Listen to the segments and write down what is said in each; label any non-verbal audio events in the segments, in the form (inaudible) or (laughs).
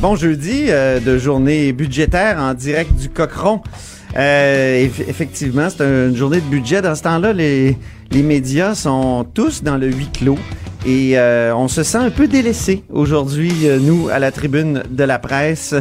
Bon jeudi euh, de journée budgétaire en direct du Cochron. Euh, eff- effectivement, c'est une journée de budget. Dans ce temps-là, les, les médias sont tous dans le huis clos. Et euh, on se sent un peu délaissé aujourd'hui, euh, nous, à la tribune de la presse.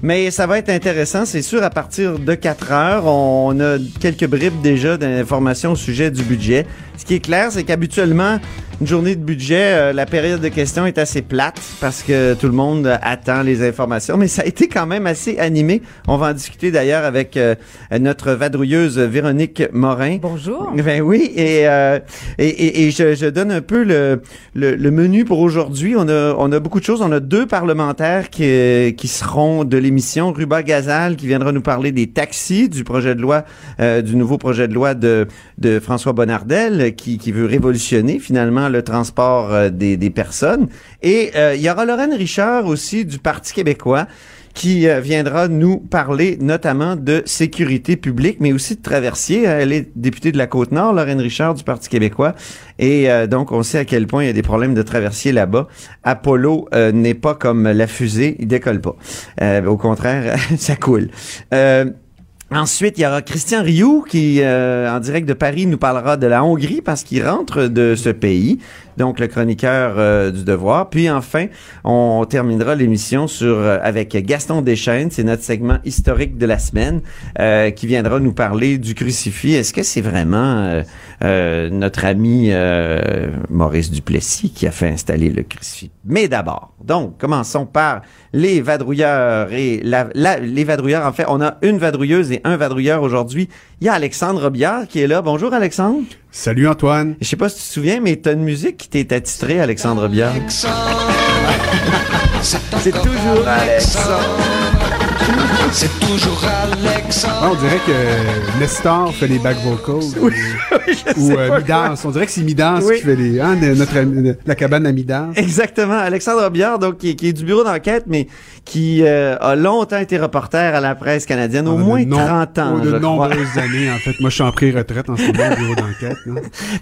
Mais ça va être intéressant, c'est sûr, à partir de 4 heures. On a quelques bribes déjà d'informations au sujet du budget. Ce qui est clair, c'est qu'habituellement, une journée de budget, euh, la période de questions est assez plate parce que tout le monde euh, attend les informations, mais ça a été quand même assez animé. On va en discuter d'ailleurs avec euh, notre vadrouilleuse Véronique Morin. Bonjour. Ben oui, et, euh, et, et, et je, je donne un peu le, le, le menu pour aujourd'hui. On a, on a beaucoup de choses. On a deux parlementaires qui, qui seront de l'émission. Ruba Gazal qui viendra nous parler des taxis, du projet de loi, euh, du nouveau projet de loi de, de François Bonnardel qui, qui veut révolutionner finalement le transport euh, des, personnes. Et euh, il y aura Lorraine Richard aussi du Parti québécois qui euh, viendra nous parler notamment de sécurité publique, mais aussi de traversier. Elle est députée de la Côte-Nord, Lorraine Richard du Parti québécois. Et donc, on sait à quel point il y a des problèmes de traversier là-bas. Apollo n'est pas comme la fusée, il décolle pas. Au contraire, (laughs) ça coule. Ensuite, il y aura Christian Rioux qui, euh, en direct de Paris, nous parlera de la Hongrie parce qu'il rentre de ce pays, donc le chroniqueur euh, du Devoir. Puis enfin, on terminera l'émission sur euh, avec Gaston Deschênes, c'est notre segment historique de la semaine, euh, qui viendra nous parler du crucifix. Est-ce que c'est vraiment euh, euh, notre ami euh, Maurice Duplessis qui a fait installer le crucifix? Mais d'abord, donc commençons par les vadrouilleurs et la, la- les vadrouilleurs. En fait, on a une vadrouilleuse et un vadrouilleur aujourd'hui. Il y a Alexandre Robillard qui est là. Bonjour Alexandre. Salut Antoine. Je sais pas si tu te souviens, mais t'as une musique qui t'est attitrée, Alexandre Robillard. (laughs) C'est toujours Alexandre. C'est toujours Alexandre. Ah, on dirait que Nestor fait les back vocals. Oui, (laughs) ou je ou, sais euh, pas Midance. On dirait que c'est Oui. qui fait les. Hein, notre, la cabane à Midance. Exactement. Alexandre Robillard, donc, qui, est- qui est du bureau d'enquête, mais qui euh, a longtemps été reporter à la presse canadienne, au Ah, moins nom- 30 ans, oh, je De crois. nombreuses années, en fait. Moi, je suis en pré-retraite en ce moment au bureau d'enquête.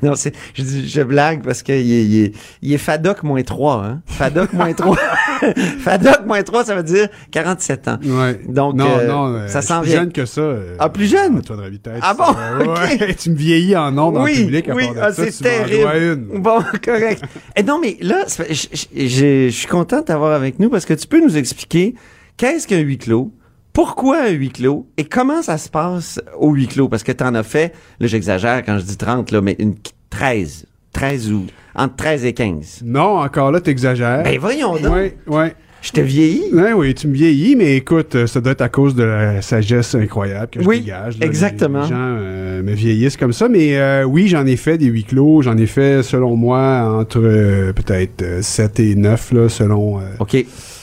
Non, (laughs) c'est, je blague parce qu'il est, il est, il est FADOC moins 3, hein. FADOC moins 3. (laughs) FADOC moins 3, ça veut dire 47 ans. Ouais. Donc, non, euh, non, euh, ça je s'en suis plus vient. jeune que ça. euh, Ah, plus jeune? Antoine Robitaille, Ah bon? euh, (laughs) tu me vieillis en nombre en oui, public à oui, part de ah, ça. c'est terrible. une. Bon, (laughs) correct. Et non, mais là, je suis content de t'avoir avec nous parce que tu peux nous expliquer qu'est-ce qu'un huis clos, pourquoi un huis clos et comment ça se passe au huis clos? Parce que tu en as fait, là, j'exagère quand je dis 30, là, mais une 13. 13 ou entre 13 et 15. Non, encore là, t'exagères. Ben voyons donc. Ouais, ouais. Je te vieillis. Ouais, oui, tu me vieillis, mais écoute, euh, ça doit être à cause de la sagesse incroyable que je Oui, dégage. là. exactement. Les, gens euh, me vieillissent comme ça, mais euh, oui, j'en ai fait des huis clos. J'en ai fait, selon moi, entre euh, peut-être euh, 7 et 9, là, selon, euh, OK.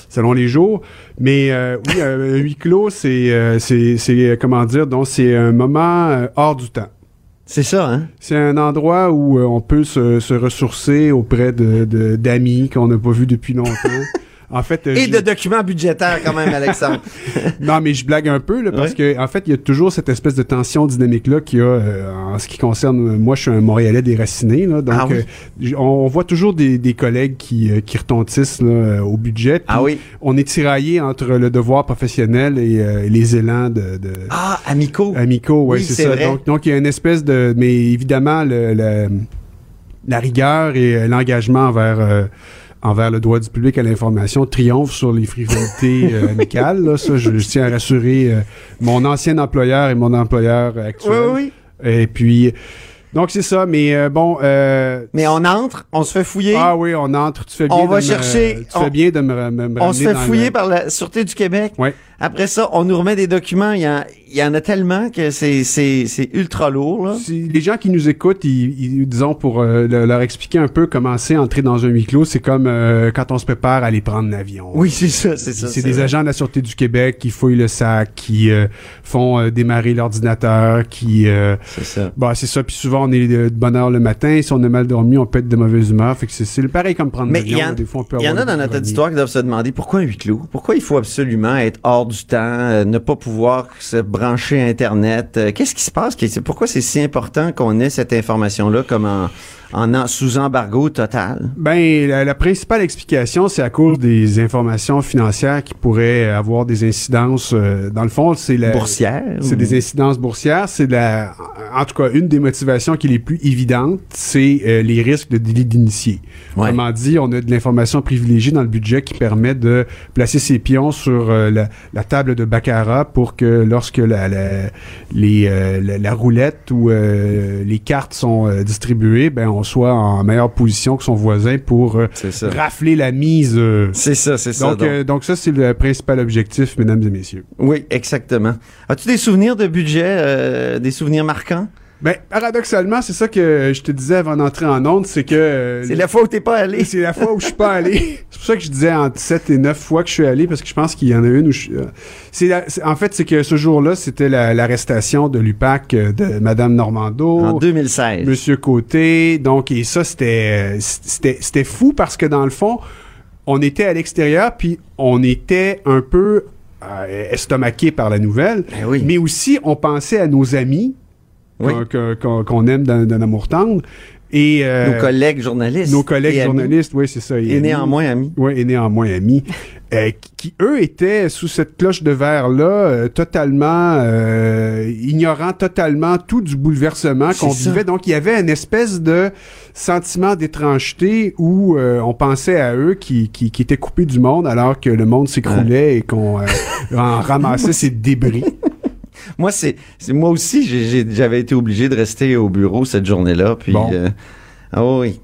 selon les jours. Mais euh, oui, euh, un huis clos, c'est, euh, c'est, c'est, euh, comment dire, donc c'est un moment euh, hors du temps. C'est ça, hein? C'est un endroit où euh, on peut se, se ressourcer auprès de, de- d'amis qu'on n'a pas vus depuis longtemps. (laughs) En fait, euh, Et je- de documents budgétaires quand même, Alexandre. (laughs) non, mais je blague un peu là, parce que en fait, il y a toujours cette espèce de tension dynamique là qu'il y a euh, en ce qui concerne. euh, moi, je suis un Montréalais déraciné, là, donc Ah oui? euh, on, on voit toujours des, des collègues qui, qui retentissent là, au budget. Ah oui. On est tiraillé entre le devoir professionnel et euh, les élans de, de Ah, amicaux. amicaux. Ouais, Oui, c'est ça. vrai. Donc, donc il y a une espèce de, mais évidemment le, le- la rigueur et l'engagement envers euh, envers le droit du public à l'information triomphe sur les frivolités (laughs) euh, amicales. Là. Ça, je, je tiens à rassurer euh, mon ancien employeur et mon employeur actuel. Oui, oui. Et puis, Donc c'est ça, mais euh, bon. Euh, Mais on entre, on se fait fouiller. ah oui, on entre. Tu fais bien. On de va me- chercher- Tu on- fais bien de me, me, me on se fait fouiller le- par la Sûreté du Québec. Ouais. Après ça, on nous remet des documents. Il y, en, il y en a tellement que c'est, c'est, c'est ultra lourd. Là. Si les gens qui nous écoutent, ils, ils- disons pour euh, le- leur expliquer un peu comment c'est entrer dans un huis clos, c'est comme euh, quand on se prépare à aller prendre l'avion. Oui, c'est ça, c'est ça. C'est des vrai. agents de la Sûreté du Québec qui fouillent le sac, qui euh, font démarrer l'ordinateur, qui... C'est ça. bah, c'est ça. Puis souvent, on est de, bonne heure le matin. Si on a mal dormi, on peut être de mauvaise humeur. Fait que c'est- pareil comme prendre Mais l'avion. peut Il y en a dans notre auditoire qui doivent se demander pourquoi un huis clos? Pourquoi il faut absolument être hors du temps, euh, ne pas pouvoir se brancher Internet? Euh, Qu'est-ce qui se passe? Pourquoi c'est si important qu'on ait cette information-là comme en, en, en- sous embargo total? Ben, la, la principale explication, c'est à cause des informations financières qui pourraient avoir des incidences. euh, dans le fond, c'est la... Boursière? C'est ou- des incidences boursières. C'est la, en tout cas, une des motivations qui est les plus évidentes, c'est les risques de délit d'initié. Ouais. Autrement dit, on a de l'information privilégiée dans le budget qui permet de placer ses pions sur euh, la, la table de baccarat pour que lorsque la, la, les, euh, la, la roulette ou euh, les cartes sont euh, distribuées, ben on soit en meilleure position que son voisin pour rafler la mise. C'est ça, c'est ça. Donc, donc. donc ça, c'est le principal objectif, mesdames et messieurs. Oui, exactement. As-tu des souvenirs de budget, des souvenirs marquants? Ben, paradoxalement, c'est ça que je te disais avant d'entrer en onde, c'est que... euh, C'est la fois où t'es pas allé. c'est la fois où je suis pas allé. (laughs) C'est pour ça que je disais entre 7 et 9 fois que je suis allé, parce que je pense qu'il y en a une où je suis... euh, la- en fait, c'est que ce jour-là, c'était la- l'arrestation de l'UPAC euh, de Madame Normando. En 2016. Monsieur Côté. Donc, et ça, c'était, c'était, c'était fou parce que dans le fond, on était à l'extérieur, puis on était un peu euh, estomaqué par la nouvelle. Ben oui. Mais aussi, on pensait à nos amis Oui. qu'on, qu'on aime d'un, amour tendre. Et, euh, Nos collègues journalistes. nos collègues amis. journalistes, oui, c'est ça. Et néanmoins amis. Oui, et néanmoins amis. euh, qui, eux, étaient sous cette cloche de verre-là, euh, totalement euh, ignorant totalement tout du bouleversement qu'on vivait. Donc, il y avait une espèce de sentiment d'étrangeté où euh, on pensait à eux qui, qui, qui étaient coupés du monde alors que le monde s'écroulait et qu'on euh, en ramassait (laughs) ses débris. Moi, c'est, c'est moi aussi, j'avais été obligé de rester au bureau cette journée-là. Puis, Bon. euh, ah oui.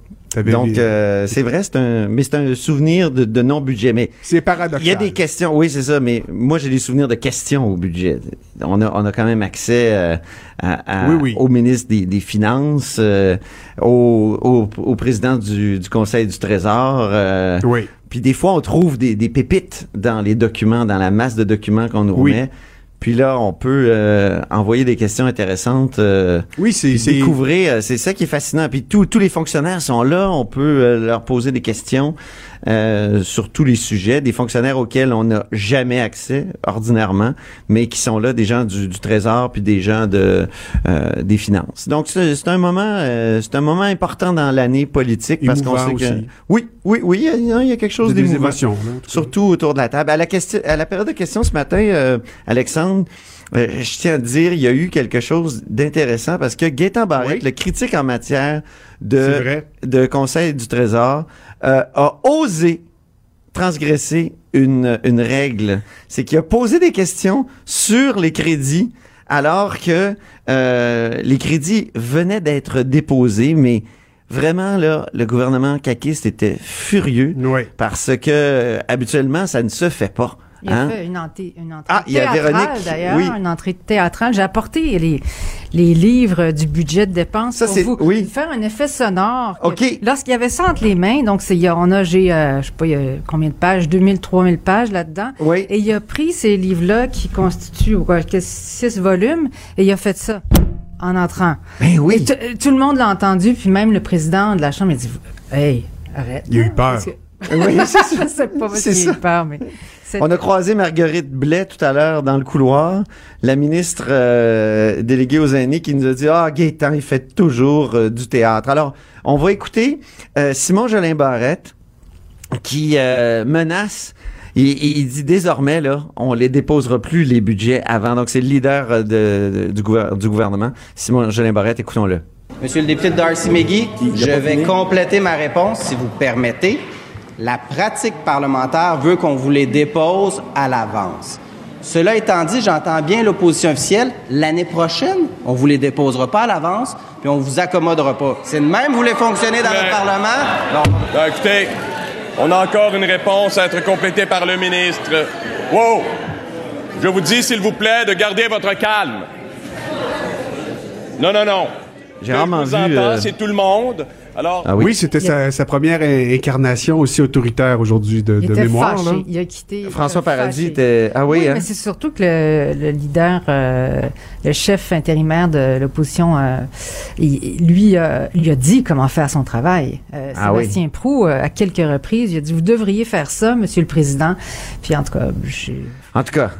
Donc, euh, c'est vrai, c'est un, mais c'est un souvenir de, de non-budget. Mais c'est paradoxal. il y a des questions, oui, c'est ça. Mais moi, j'ai des souvenirs de questions au budget. On a, on a quand même accès euh, à, à- Oui, oui. au ministre des, des Finances, euh, au, au, au président du, du Conseil du Trésor. euh, Oui. Puis des fois, on trouve des, des pépites dans les documents, dans la masse de documents qu'on nous Oui. Puis là, on peut euh, envoyer des questions intéressantes, euh, Oui, c'est... c'est- découvrir. euh, C'est ça qui est fascinant. Puis tous tous les fonctionnaires sont là. On peut euh, leur poser des questions euh, sur tous les sujets. Des fonctionnaires auxquels on n'a jamais accès ordinairement, mais qui sont là, des gens du, du Trésor puis des gens de euh, des finances. Donc c'est un moment, euh, c'est un moment important dans l'année politique parce qu'on sait que aussi. oui, oui, oui, il y a, il y a quelque chose des d'émouvant. cas. Surtout autour de la table. À la, question, à la période de questions ce matin, euh, Alexandre, euh, je tiens à dire, il y a eu quelque chose d'intéressant parce que Gaétan Barrette, Oui. le critique en matière de, de Conseil du Trésor, euh, a osé transgresser une, une règle. C'est qu'il a posé des questions sur les crédits alors que euh, les crédits venaient d'être déposés, mais vraiment, là, le gouvernement caquiste était furieux Oui. parce que habituellement ça ne se fait pas. Il a Hein? fait une, entrée, une entrée Ah, il y a théâtrale, Véronique, d'ailleurs, oui. une entrée théâtrale. J'ai apporté les, les livres du budget de dépenses Ça, pour c'est- vous oui. faire un effet sonore. que OK. Lorsqu'il y avait ça entre les mains, donc c'est, il y a- on a, j'ai, euh, je sais pas, il y a combien de pages, 2000, 3000 pages là-dedans. Oui. Et il a pris ces livres-là qui constituent quoi, que six volumes et il a fait ça en entrant. Ben Et oui. t- tout le monde l'a entendu, puis même le président de la Chambre a dit Hey, arrête. Il a eu peur. Oui, c'est (laughs) ça. Je sais pas C'est ça. mais. On a croisé Marguerite Blais tout à l'heure dans le couloir, la ministre euh, déléguée aux aînés qui nous a dit ah Gaétan il fait toujours euh, du théâtre. Alors on va écouter euh, Simon Jolin Barrette qui euh, menace. Il, il- dit désormais là, on les déposera plus les budgets avant. Donc c'est le leader de- de- du, gouver- du gouvernement, Simon Jolin Barrette. Écoutons-le. Monsieur le député de Darcy McGee, je vais compléter ma réponse si vous permettez. La pratique parlementaire veut qu'on vous les dépose à l'avance. Cela étant dit, j'entends bien l'opposition officielle. L'année prochaine, on vous les déposera pas à l'avance, puis on vous accommodera pas. C'est de même, vous voulez fonctionner dans Mais- le Parlement? Non. Ben, écoutez, on a encore une réponse à être complétée par le ministre. Wow! Je vous dis, s'il vous plaît, de garder votre calme. Non, non, non. J'ai vous vu, entends, euh, c'est tout le monde? Alors, Ah Oui, oui. c'était sa, sa première in- incarnation aussi autoritaire aujourd'hui de, Il de était mémoire. fâché. là. Il a quitté. François fâché. Paradis était. Ah oui, Oui, hein? mais c'est surtout que le, le leader, euh, le chef intérimaire de l'opposition, euh, lui, euh, lui a dit comment faire son travail. Euh, Ah oui. Sébastien Prou, euh, à quelques reprises, il a dit Vous devriez faire ça, Monsieur le Président. Puis en tout cas, j'ai- En tout cas,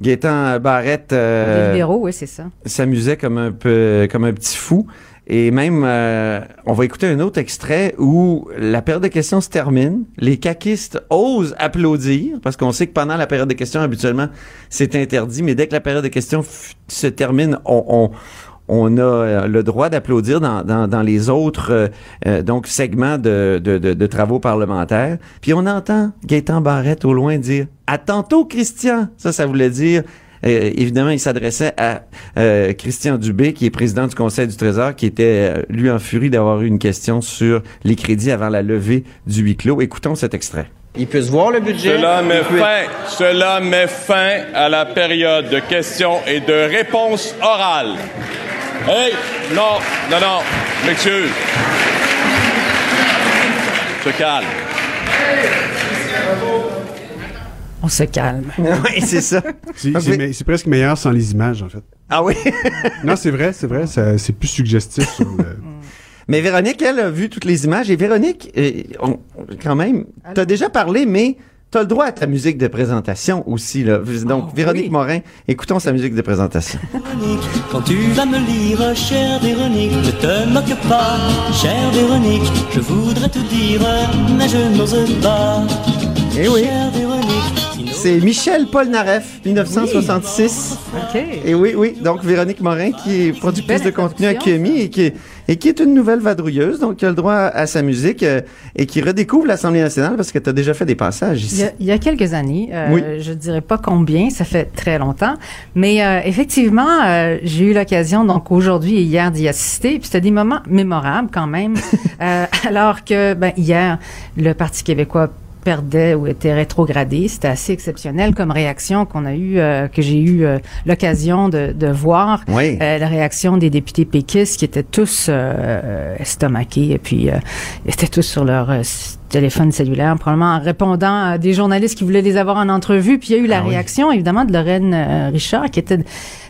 Gaétan Barrette les euh, libéraux, oui, c'est ça. s'amusait comme un peu comme un petit fou. Et même, euh, on va écouter un autre extrait où la période de questions se termine. Les caquistes osent applaudir, parce qu'on sait que pendant la période de questions, habituellement, c'est interdit. Mais dès que la période de questions se termine, on, on, on a euh, le droit d'applaudir dans, dans, dans les autres euh, euh, donc segments de, de, de, de travaux parlementaires. Puis on entend Gaétan Barrette au loin dire « À tantôt, Christian! » Ça, ça voulait dire... Euh, évidemment, il s'adressait à euh, Christian Dubé, qui est président du Conseil du Trésor, qui était, euh, lui, en furie d'avoir eu une question sur les crédits avant la levée du huis clos. Écoutons cet extrait. Ils puissent voir le budget. cela met fin, cela met fin à la période de questions et de réponses orales. Hey, non, non, non, je m'excuse. Se calme. On se calme. (laughs) oui, c'est ça. C'est Ah, presque meilleur sans les images, en fait. Ah oui? (laughs) Non, c'est vrai, c'est vrai. C'est plus suggestif sur le. (laughs) mais Véronique, elle a vu toutes les images. Et Véronique, euh, on- quand même, t'as déjà parlé, mais t'as le droit à ta musique de présentation aussi. Là. Donc, Oh, Véronique oui. Morin, écoutons sa musique de présentation. Véronique, quand tu vas me lire, chère Véronique, ne te moque pas, chère Véronique, je voudrais tout dire, mais je n'ose pas. Eh oui. Chère Véronique, si nos C'est Michel Polnareff, 1966. OK. Et oui, oui. Donc, Véronique Morin, qui est productrice de contenu à QMI et qui, est, et qui est une nouvelle vadrouilleuse, donc qui a le droit à sa musique euh, et qui redécouvre l'Assemblée nationale parce que tu as déjà fait des passages Il ici. y, a, il y a quelques années, euh, Oui. je dirais pas combien, ça fait très longtemps, mais euh, effectivement, euh, j'ai eu l'occasion donc aujourd'hui et hier d'y assister, puis c'était des moments mémorables quand même, (laughs) alors que ben, hier le Parti québécois perdait ou était rétrogradé. C'était assez exceptionnel comme réaction qu'on a eu, euh, que j'ai eu euh, l'occasion de, de voir. Oui. Euh, la réaction des députés péquistes qui étaient tous estomaqués et puis étaient tous sur leur téléphone cellulaire, probablement en répondant à des journalistes qui voulaient les avoir en entrevue. Puis il y a eu la Ah oui. réaction, évidemment, de Lorraine Richard, qui était de,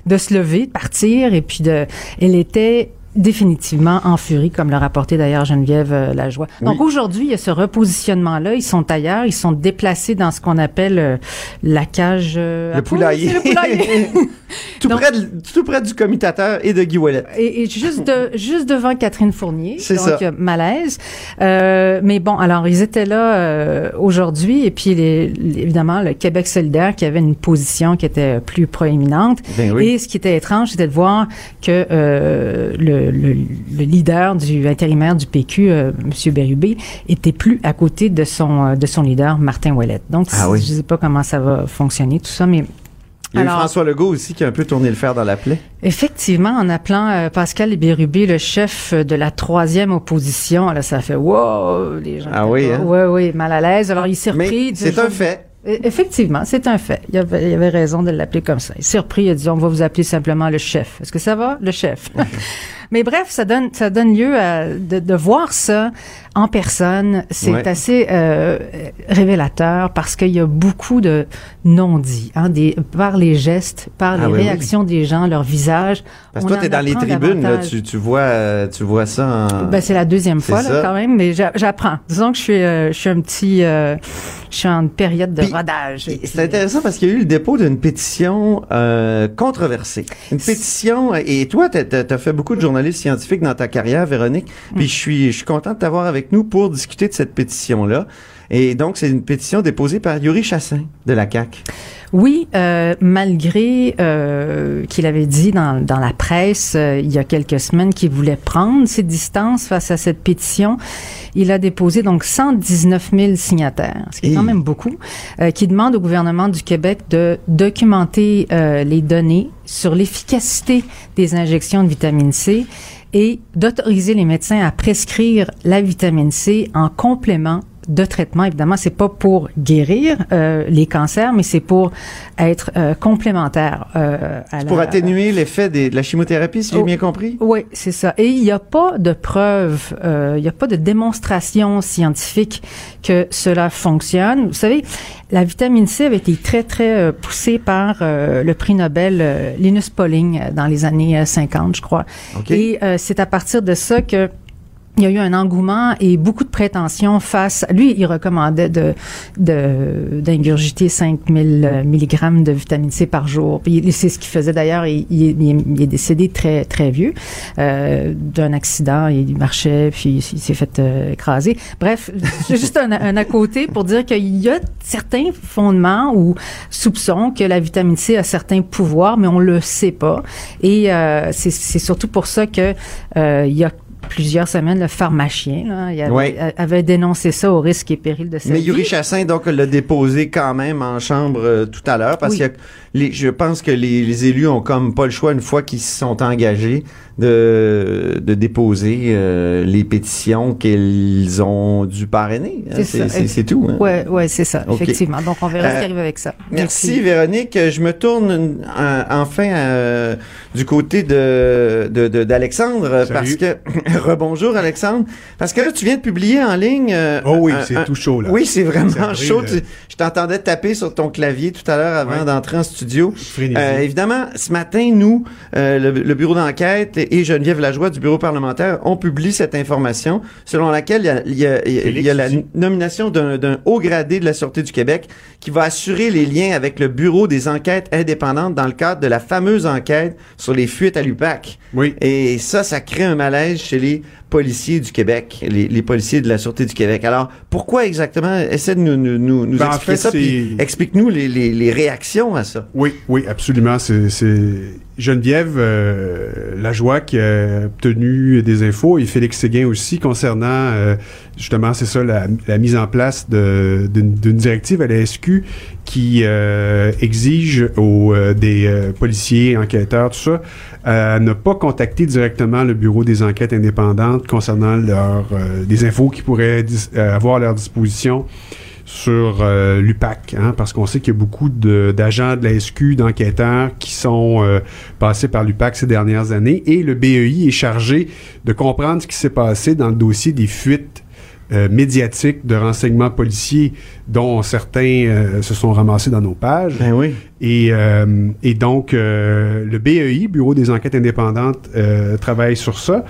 de se lever, de partir, et puis de, elle était définitivement en furie, comme l'a rapporté d'ailleurs Geneviève euh, Lajoie. Donc aujourd'hui, il y a ce repositionnement-là. Ils sont ailleurs, ils sont déplacés dans ce qu'on appelle euh, la cage... euh, Le poulailler. Le (laughs) tout, Donc- près de, tout près du commutateur et de Guy Ouellet. Et, et juste de, juste devant Catherine Fournier. C'est donc, ça. malaise. Euh, mais bon, alors ils étaient là aujourd'hui et puis les, les- évidemment le Québec solidaire qui avait une position qui était plus proéminente. Ben oui. Et ce qui était étrange, c'était de voir que euh, le, le, le leader du intérimaire du PQ, euh, M. Bérubé, était plus à côté de son euh, de son leader Martin Ouellet. Donc Ah oui. je sais pas comment ça va fonctionner tout ça, mais Il y a eu François Legault aussi qui a un peu tourné le fer dans la plaie. Effectivement, en appelant euh, Pascal Bérubé le chef de la troisième opposition, là, ça fait wow, les gens. Ah oui, hein? Ouais, oui, mal à l'aise. Alors, il s'est repris. C'est un fait. E- Effectivement, c'est un fait. Il avait, il avait raison de l'appeler comme ça. Il s'est repris, il a dit, on va vous appeler simplement le chef. Est-ce que ça va? Le chef. (laughs) Mais bref, ça donne, ça donne lieu à, de, de voir ça en personne. C'est Ouais. assez euh, révélateur parce qu'il y a beaucoup de non-dits, hein, des, par les gestes, par les Ah oui. réactions des gens, leur visage. Parce que toi, tu es en dans les tribunes, là, tu, tu, vois, euh, tu vois ça en... Ben, c'est la deuxième fois, là, quand même, mais j'a- j'apprends. Disons que je suis, euh, je suis un petit, euh, je suis en période de Puis, rodage. C'est intéressant parce qu'il y a eu le dépôt d'une pétition controversée. Une pétition, et toi, tu as, fait beaucoup de scientifiques dans ta carrière, Véronique, puis je suis je suis content de t'avoir avec nous pour discuter de cette pétition-là. Et donc, c'est une pétition déposée par Yuri Chassin de la CAQ. Oui, euh, malgré euh, qu'il avait dit dans, dans la presse euh, il y a quelques semaines qu'il voulait prendre ses distances face à cette pétition, il a déposé donc 119 000 signataires, ce qui est quand même beaucoup, qui demande au gouvernement du Québec de documenter les données sur l'efficacité des injections de vitamine C et d'autoriser les médecins à prescrire la vitamine C en complément de traitement. Évidemment, c'est pas pour guérir euh, les cancers, mais c'est pour être euh, complémentaire. Euh, à Pour la- atténuer l'effet de la chimiothérapie, si j'ai Oh. bien compris? oui, c'est ça. Et il n'y a pas de preuve, euh, il n'y a pas de démonstration scientifique que cela fonctionne. Vous savez, la vitamine C avait été très, très euh, poussée par euh, le prix Nobel Linus Pauling dans les années euh, 50, je crois. OK. Et euh, c'est à partir de ça que il y a eu un engouement et beaucoup de prétentions face. Lui, il recommandait de d'ingurgiter 5000 mg de vitamine C par jour. Puis c'est ce qu'il faisait d'ailleurs. Il, est- décédé très très vieux euh, d'un accident. Il marchait puis il s'est fait euh, écraser. Bref, (laughs) juste un, un à côté pour dire qu'il y a certains fondements ou soupçons que la vitamine C a certains pouvoirs, mais on le sait pas. Et euh, c'est c'est surtout pour ça que euh, il y a plusieurs semaines, le pharmacien là, il avait, Ouais. avait dénoncé ça au risque et péril de sa Mais vie. Yuri Chassin, donc, l'a déposé quand même en chambre euh, tout à l'heure parce Oui. que les, je pense que les, les élus ont comme pas le choix, une fois qu'ils se sont engagés, de, de déposer euh, les pétitions qu'ils ont dû parrainer. hein. C'est tout. hein. Ouais, ouais, c'est ça, effectivement. Donc, on verra ce Euh, qui arrive avec ça. Merci Véronique. Je me tourne enfin euh, du côté de de- de- d'Alexandre Salut. parce que (laughs) rebonjour Alexandre parce que là tu viens de publier en ligne. euh, Oh oui, c'est tout chaud, là. Oui, c'est vraiment chaud. Tu- je t'entendais taper sur ton clavier tout à l'heure avant Ouais. d'entrer en studio. Euh, évidemment, ce matin, nous, euh, le, le bureau d'enquête et Geneviève Lajoie du bureau parlementaire ont publié cette information selon laquelle il y a, y a- il y a- Félix il y a la nomination d'un d'un haut gradé de la Sûreté du Québec qui va assurer les liens avec le bureau des enquêtes indépendantes dans le cadre de la fameuse enquête sur les fuites à l'UPAC. Oui. Et ça, ça crée un malaise chez les policiers du Québec, les, les policiers de la Sûreté du Québec. Alors, pourquoi exactement? Essaie de nous, nous, nous, nous Ben, en expliquer fait, ça, puis explique-nous les, les, les réactions à ça. Oui, oui, absolument. C'est Geneviève euh, Lajoie qui a obtenu des infos et Félix Séguin aussi concernant euh, justement, c'est ça, la, mise en place d'une directive à la SQ qui euh, exige aux euh, des euh, policiers, enquêteurs, tout ça, à ne pas contacter directement le bureau des enquêtes indépendantes concernant leur des infos qu'ils pourraient avoir à leur disposition sur euh, l'UPAC, hein, parce qu'on sait qu'il y a beaucoup de- d'agents de, la SQ, d'enquêteurs qui sont euh, passés par l'UPAC ces dernières années, et le BEI est chargé de comprendre ce qui s'est passé dans le dossier des fuites euh, médiatiques de renseignements policiers dont certains se sont ramassés dans nos pages. Ben oui. Et, et donc, le BEI, Bureau des enquêtes indépendantes, travaille sur ça.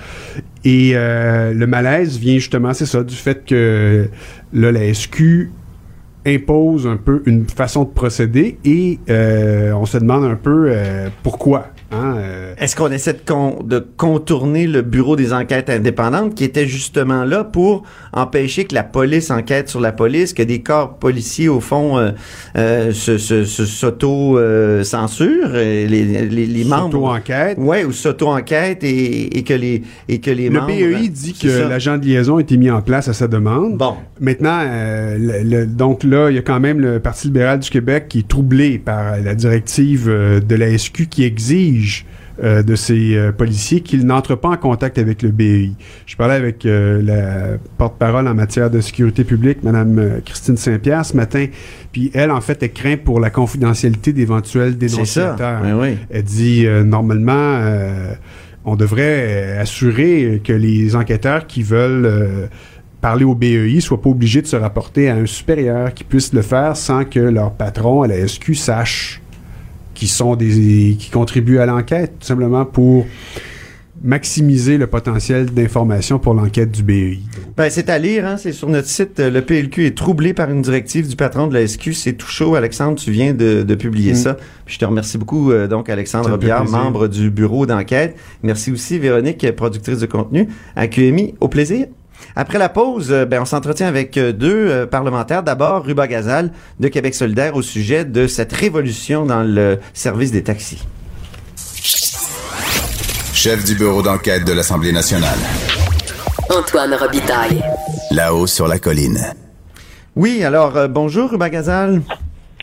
Et le malaise vient justement, c'est ça, du fait que là, la SQ impose un peu une façon de procéder et euh, on se demande un peu euh, pourquoi. Hein, euh, Est-ce qu'on essaie de, con- de contourner le bureau des enquêtes indépendantes qui était justement là pour empêcher que la police enquête sur la police, que des corps policiers, au fond, euh, euh, s'auto-censurent, euh, les, les, les membres... S'auto-enquête. Ouais, ou s'auto-enquête et, et que les, et que les le membres... BEI dit C'est que l'agent de liaison a été mis en place à sa demande. Bon. Maintenant, euh, le- le- donc là, il y a quand même le Parti libéral du Québec qui est troublé par la directive euh, de la SQ qui exige euh, de ces euh, policiers qu'ils n'entrent pas en contact avec le BEI. Je parlais avec euh, la porte-parole en matière de sécurité publique, Mme Christine Saint-Pierre, ce matin, puis elle, en fait, elle craint pour la confidentialité d'éventuels ça. dénonciateurs. Oui, oui. Elle dit normalement, on devrait assurer que les enquêteurs qui veulent parler au BEI soient pas obligés de se rapporter à un supérieur qui puisse le faire sans que leur patron à la SQ sache qu'ils sont des qui contribuent à l'enquête, tout simplement pour maximiser le potentiel d'information pour l'enquête du BEI. Ben, c'est à lire, hein, c'est sur notre site. Le PLQ est troublé par une directive du patron de la SQ. C'est tout chaud. Alexandre, tu viens de, de publier Mm. ça. Puis je te remercie beaucoup, euh, donc, Alexandre plaisir. membre du bureau d'enquête. Merci aussi, Véronique, productrice de contenu à QMI. Au plaisir. Après la pause, euh, ben, on s'entretient avec euh, deux euh, parlementaires. D'abord, Ruba Gazal de Québec solidaire au sujet de cette révolution dans le service des taxis. Chef du bureau d'enquête de l'Assemblée nationale. Antoine Robitaille. là-haut sur la colline. Oui, alors euh, bonjour Ruba Gazal.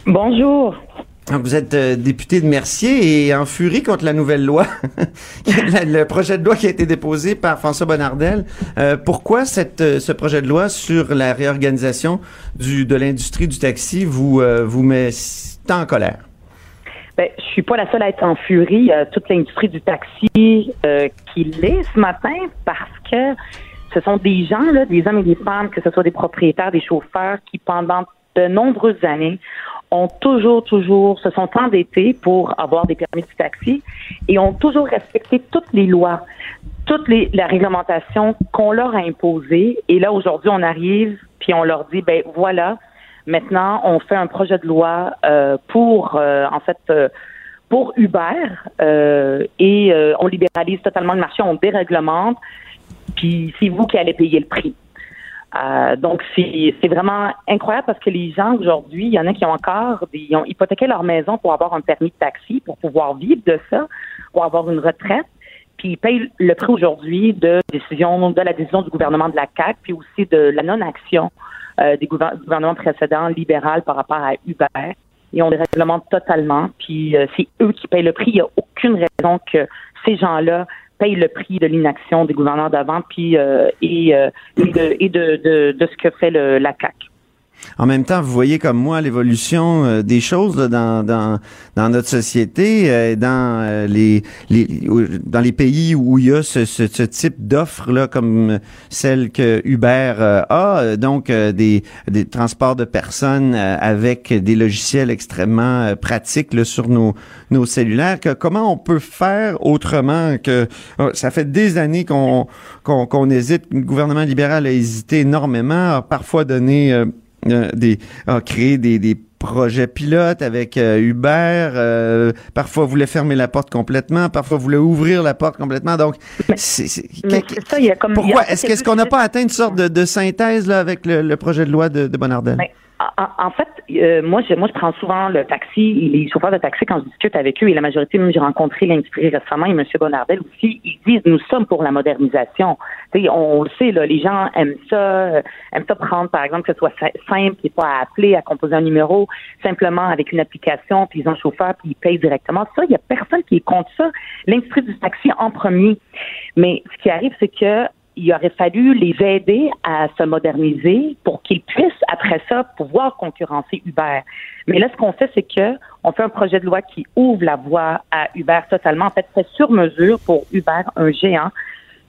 Bonjour. Vous êtes euh, député de Mercier et en furie contre la nouvelle loi, (laughs) le projet de loi qui a été déposé par François Bonnardel. Euh, pourquoi cette, euh, ce projet de loi sur la réorganisation du, de l'industrie du taxi vous, euh, vous met tant en colère? Ben, je suis pas la seule à être en furie. Euh, toute l'industrie du taxi euh, qui l'est ce matin parce que ce sont des gens, là, des hommes et des femmes, que ce soit des propriétaires, des chauffeurs, qui pendant de nombreuses années ont toujours, toujours, se sont endettés pour avoir des permis de taxi et ont toujours respecté toutes les lois, toute les, la réglementation qu'on leur a imposée. Et là, aujourd'hui, on arrive puis on leur dit, ben voilà, maintenant, on fait un projet de loi euh, pour, euh, en fait, euh, pour Uber euh, et euh, on libéralise totalement le marché, on déréglemente, puis c'est vous qui allez payer le prix. Euh, donc, c'est vraiment incroyable parce que les gens aujourd'hui, il y en a qui ont encore des, ils ont hypothéqué leur maison pour avoir un permis de taxi, pour pouvoir vivre de ça, pour avoir une retraite. Puis ils payent le prix aujourd'hui de décision de la décision du gouvernement de la CAC, puis aussi de la non-action euh, des gouver- gouvernements précédents libéral par rapport à Uber. Et on les réglemente totalement. Puis euh, c'est eux qui payent le prix. Il n'y a aucune raison que ces gens-là payent le prix de l'inaction des gouverneurs d'avant puis euh, et, euh, et, de, et de, de, de ce que fait le, la CAC. En même temps, vous voyez comme moi l'évolution euh, des choses là, dans, dans, dans notre société, euh, dans euh, les, les dans les pays où il y a ce, ce, ce type d'offres là, comme celle que Uber euh, a, euh, donc euh, des, des transports de personnes euh, avec des logiciels extrêmement euh, pratiques là, sur nos, nos cellulaires. Comment on peut faire autrement que euh, ça fait des années qu'on qu'on qu'on hésite. Le gouvernement libéral a hésité énormément, a parfois donné euh, euh, des, a créé des, des projets pilotes avec euh, Uber. euh, parfois voulait fermer la porte complètement, parfois voulait ouvrir la porte complètement. Donc, c'est- ça, il y a comme pourquoi est-ce qu'est-ce qu'on n'a pas atteint une sorte de, de synthèse là avec le, le projet de loi de, de Bonardel? En, fait, euh, moi, je, moi, je prends souvent le taxi, les chauffeurs de taxi, quand je discute avec eux, et la majorité, même j'ai rencontré l'industrie récemment, et M. Bonardel aussi, ils disent, nous sommes pour la modernisation. On, le sait, là, les gens aiment ça, euh, aiment ça prendre, par exemple, que ce soit si- simple, qu'il n'y pas à appeler, à composer un numéro, simplement avec une application, puis ils ont un chauffeur, puis ils payent directement. Ça, il n'y a personne qui est contre ça. L'industrie du taxi en premier. Mais ce qui arrive, c'est que il aurait fallu les aider à se moderniser pour qu'ils puissent, après ça, pouvoir concurrencer Uber. Mais là, ce qu'on fait, c'est que on fait un projet de loi qui ouvre la voie à Uber totalement. En fait, c'est sur mesure pour Uber, un géant,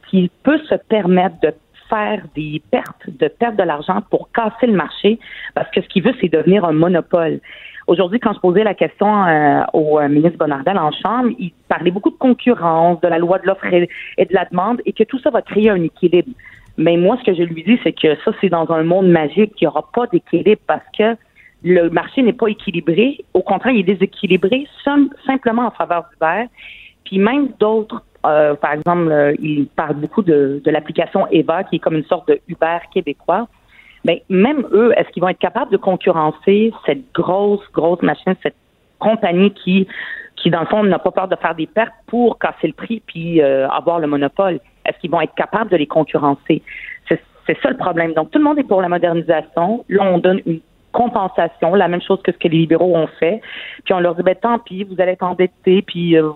qui peut se permettre de faire des pertes, de perdre de l'argent pour casser le marché, parce que ce qu'il veut, c'est devenir un monopole. Aujourd'hui, quand je posais la question euh, au euh, ministre Bonardel en Chambre, il parlait beaucoup de concurrence, de la loi de l'offre et, de la demande, et que tout ça va créer un équilibre. Mais moi, ce que je lui dis, c'est que ça, c'est dans un monde magique, qu'il n'y aura pas d'équilibre parce que le marché n'est pas équilibré. Au contraire, il est déséquilibré sim- simplement en faveur d'Uber. Puis même d'autres, euh, par exemple, il parle beaucoup de l'application Eva, qui est comme une sorte de Uber québécois. Mais même eux, est-ce qu'ils vont être capables de concurrencer cette grosse, grosse machine, cette compagnie qui, qui dans le fond, n'a pas peur de faire des pertes pour casser le prix puis euh, avoir le monopole? Est-ce qu'ils vont être capables de les concurrencer? C'est ça le problème. Donc, tout le monde est pour la modernisation. Là, on donne une compensation, la même chose que ce que les libéraux ont fait. Puis on leur dit, ben, tant pis, vous allez être endettés, puis euh, vous-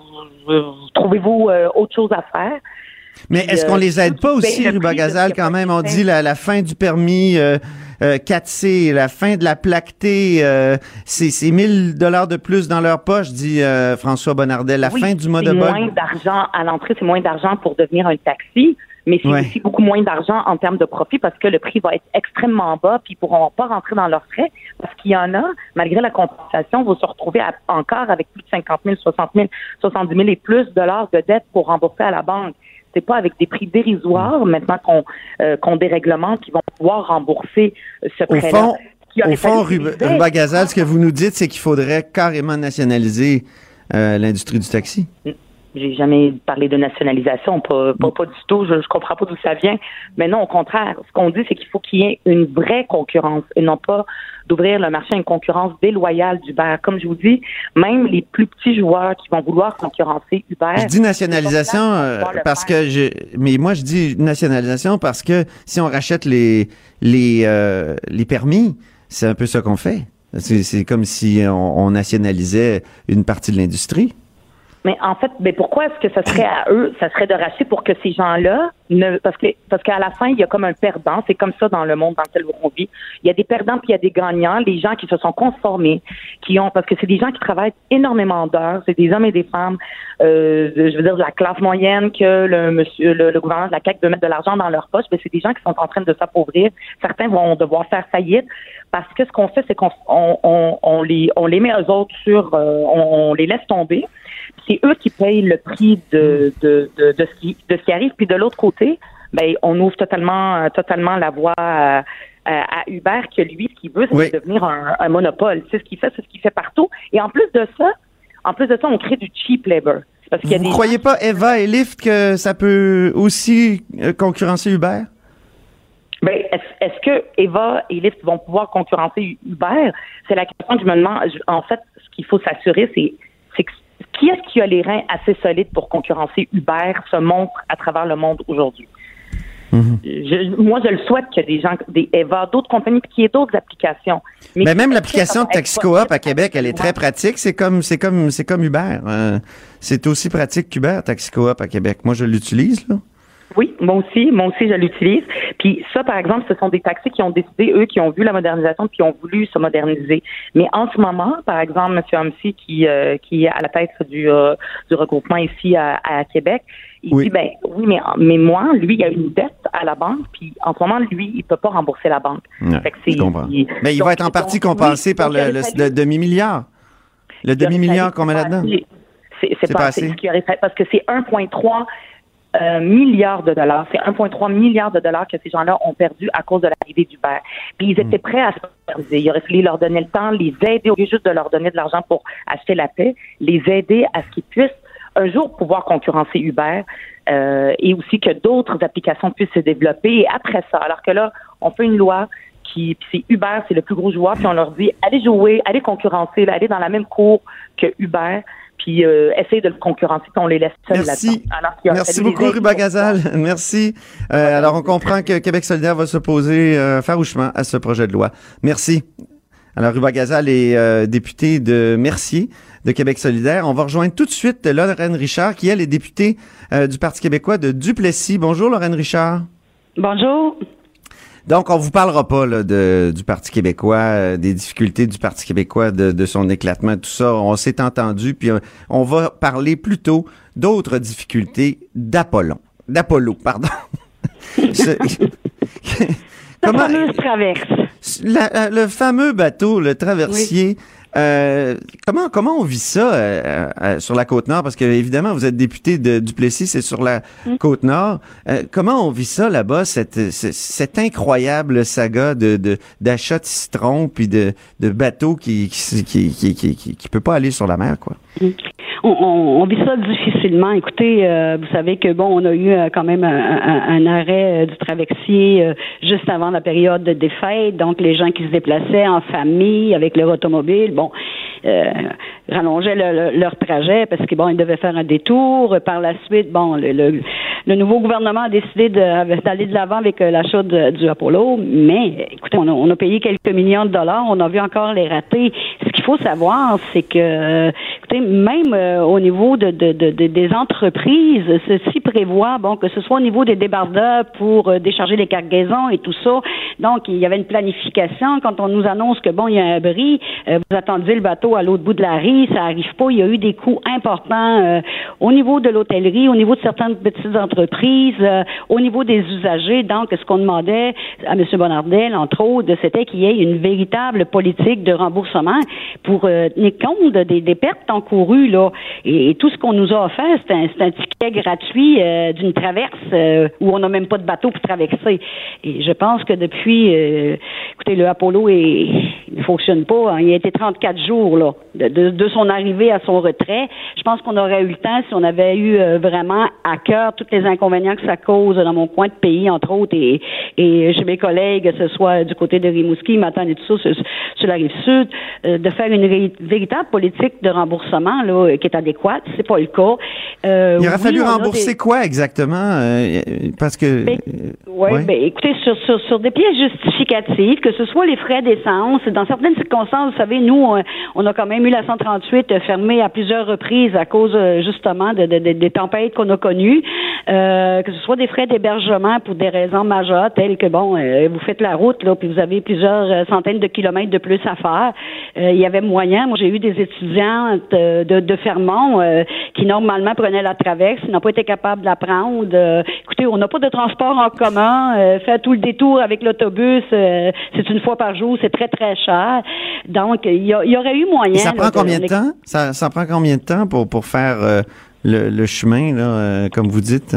vous- trouvez-vous euh, autre chose à faire? Mais est-ce qu'on euh, les aide pas aussi, Ruba de Gazal, quand même? On dit la, la fin du permis euh, euh, 4C, la fin de la plaquetée, euh, c'est c'est 1000 dollars de plus dans leur poche, dit euh, François Bonnardel. La Oui, fin du c'est mode moins d'argent à l'entrée, c'est moins d'argent pour devenir un taxi, mais c'est Ouais. aussi beaucoup moins d'argent en termes de profit parce que le prix va être extrêmement bas, puis ils pourront pas rentrer dans leurs frais parce qu'il y en a, malgré la compensation, vont se retrouver à- encore avec plus de 50 000, 60 000, 70 000 et plus de dollars de dettes pour rembourser à la banque. C'est pas avec des prix dérisoires maintenant qu'on euh, qu'on déréglemente qu'ils vont pouvoir rembourser euh, ce Au prêt-là. fond, au fond, fallu Ruba, qu'ils aident. Ruba Gazal, ce que vous nous dites, c'est qu'il faudrait carrément nationaliser euh, l'industrie du taxi. J'ai jamais parlé de nationalisation, pas, pas, pas du tout. Je, je comprends pas d'où ça vient. Mais non, au contraire, ce qu'on dit, c'est qu'il faut qu'il y ait une vraie concurrence et non pas d'ouvrir le marché à une concurrence déloyale d'Uber. Comme je vous dis, même les plus petits joueurs qui vont vouloir concurrencer Uber. Je dis nationalisation euh, parce que je, mais moi je dis nationalisation parce que si on rachète les les euh, les permis, c'est un peu ça qu'on fait. C'est comme si on, on nationalisait une partie de l'industrie. Mais en fait, mais pourquoi est-ce que ça serait à eux, ça serait de racheter pour que ces gens-là ne, parce que parce qu'à la fin, il y a comme un perdant. C'est comme ça dans le monde dans lequel on vit. Il y a des perdants puis il y a des gagnants. Les gens qui se sont conformés, qui ont, parce que c'est des gens qui travaillent énormément d'heures. C'est des hommes et des femmes, euh, je veux dire de la classe moyenne que le monsieur, le, gouvernement de la CAQ veut mettre de l'argent dans leur poche. Mais c'est des gens qui sont en train de s'appauvrir. Certains vont devoir faire faillite parce que ce qu'on fait, c'est qu'on on, on, on les on les met eux autres sur, euh, on les laisse tomber c'est eux qui payent le prix de, de, de, de, ce, qui, de ce qui arrive. Puis de l'autre côté, ben, on ouvre totalement, totalement la voie à, à Uber que lui, ce qu'il veut, c'est Oui. devenir un, un monopole. C'est ce qu'il fait, c'est ce qu'il fait partout. Et en plus de ça, en plus de ça, on crée du cheap labor. C'est Parce qu'il y a Vous des croyez pas Eva et Lyft que ça peut aussi euh, concurrencer Uber? Ben, est-ce, que Eva et Lyft vont pouvoir concurrencer Uber? C'est la question que je me demande. En fait, ce qu'il faut s'assurer, c'est, qui est-ce qui a les reins assez solides pour concurrencer Uber se montre à travers le monde aujourd'hui? Je- moi, je le souhaite qu'il y ait des gens, des Eva, d'autres compagnies, puis qu'il y ait d'autres applications. Mais qui- même l'application de TaxiCoop à Québec, elle est très pratique. C'est comme, c'est comme, c'est comme Uber. Euh, c'est aussi pratique qu'Uber, TaxiCoop à Québec. Moi, je l'utilise, là. Oui, moi aussi, moi aussi, je l'utilise. Puis ça, par exemple, ce sont des taxis qui ont décidé, eux, qui ont vu la modernisation, puis qui ont voulu se moderniser. Mais en ce moment, par exemple, M. Hamsi, qui, euh, qui est à la tête du, euh, du regroupement ici à, à Québec, il Oui. dit, ben oui, mais, mais moi, lui, il a une dette à la banque, puis en ce moment, lui, il peut pas rembourser la banque. Ouais, Fait que c'est- je comprends. il- Mais il donc- va être en partie donc, compensé oui, par le, demi-milliard. Le demi-milliard qu'on met là-dedans. C'est pas pas assez. assez. Ce qu'il aurait fait- Parce que c'est 1,3 euh, milliards de dollars. C'est 1,3 milliards de dollars que ces gens-là ont perdu à cause de l'arrivée d'Uber. Puis ils étaient Hmm. prêts à se moderniser. Il aurait fallu leur donner le temps, les aider, au lieu juste de leur donner de l'argent pour acheter la paix, les aider à ce qu'ils puissent un jour pouvoir concurrencer Uber euh, et aussi que d'autres applications puissent se développer. Et après ça, alors que là, on fait une loi qui puis c'est Uber, c'est le plus gros joueur, puis on leur dit allez jouer, allez concurrencer, allez dans la même cour que Uber, puis euh, de le concurrencer, puis on les laisse seuls Merci. là-dedans. Merci beaucoup, Ruba Gazal. (laughs) Merci. Euh, alors, on comprend que Québec solidaire va s'opposer euh, farouchement à ce projet de loi. Merci. Alors, Ruba Gazal est euh, député de Mercier de Québec solidaire. On va rejoindre tout de suite Lorraine Richard, qui, elle, est députée euh, du Parti québécois de Duplessis. Bonjour, Lorraine Richard. Bonjour. Donc, on vous parlera pas là, de, du Parti québécois, euh, des difficultés du Parti québécois, de, de son éclatement, tout ça. On s'est entendu, puis euh, on va parler plutôt d'autres difficultés d'Apollon. D'Apollo, pardon. (laughs) Ce- La fameuse traverse. la- la- le fameux bateau, le traversier. Euh, comment comment on vit ça euh, euh, sur la côte nord? Parce que évidemment vous êtes député de Duplessis c'est sur la côte nord. Euh, comment on vit ça là-bas cette, ce- cette incroyable saga de de- d'achat de citron puis de de bateaux qui qui, qui qui qui qui qui peut pas aller sur la mer quoi? On, vit ça difficilement. Écoutez, euh, vous savez que bon, on a eu euh, quand même un, arrêt euh, du traversier juste avant la période de défaite. Donc, les gens qui se déplaçaient en famille avec leur automobile, bon, rallongeaient le- le- leur trajet parce que bon, ils devaient faire un détour. Par la suite, bon, le, nouveau gouvernement a décidé d'aller de l'avant avec l'achat du Apollo. Mais, écoutez, on a, on a payé quelques millions de dollars. On a vu encore les ratés. Qu'il faut savoir, c'est que, écoutez, même euh, au niveau de, de- de- de- des entreprises, ceci prévoit, bon, que ce soit au niveau des débardeurs pour euh, décharger les cargaisons et tout ça. Donc, il y avait une planification. Quand on nous annonce que, bon, il y a un bris, euh, vous attendiez le bateau à l'autre bout de la rive, ça arrive pas. Il y a eu des coûts importants euh, au niveau de l'hôtellerie, au niveau de certaines petites entreprises, euh, au niveau des usagers. Donc, ce qu'on demandait à M. Bonardel, entre autres, c'était qu'il y ait une véritable politique de remboursement pour euh, tenir compte des, des pertes encouru, là. Et, tout ce qu'on nous a offert, c'est un, un ticket gratuit euh, d'une traverse euh, où on n'a même pas de bateau pour traverser. Et je pense que depuis, euh, écoutez, le Apollo est, il ne fonctionne pas. hein. Il a été 34 jours, là, de, de, son arrivée à son retrait. Je pense qu'on aurait eu le temps si on avait eu euh, vraiment à cœur tous les inconvénients que ça cause dans mon coin de pays, entre autres, et, et chez mes collègues, que ce soit du côté de Rimouski, Matane et tout ça, sur, sur la rive sud, euh, de une véritable politique de remboursement là, euh, qui est adéquate. C'est pas le cas. Euh, Il aurait oui, fallu rembourser des- quoi exactement? euh, parce que... Ben, Oui, Ouais. ben, écoutez, sur, sur, sur des pièces justificatives, que ce soit les frais d'essence, dans certaines circonstances, vous savez, nous, on, on a quand même eu la 138 fermée à plusieurs reprises à cause euh, justement de, de- de- des tempêtes qu'on a connues, euh, que ce soit des frais d'hébergement pour des raisons majeures, telles que, bon, euh, vous faites la route, là, puis vous avez plusieurs euh, centaines de kilomètres de plus à faire. Euh, il y avait moyen, moi j'ai eu des étudiantes de, de Fermont euh, qui normalement prenaient la traverse, ils n'ont pas été capables de la prendre. Euh, écoutez, on n'a pas de transport en commun, euh, faire tout le détour avec l'autobus, c'est une fois par jour, c'est très très cher. Donc il y, aurait eu moyen. Et ça là, prend combien de temps? Ça, ça prend combien de temps pour, pour faire le, le chemin, là, comme vous dites?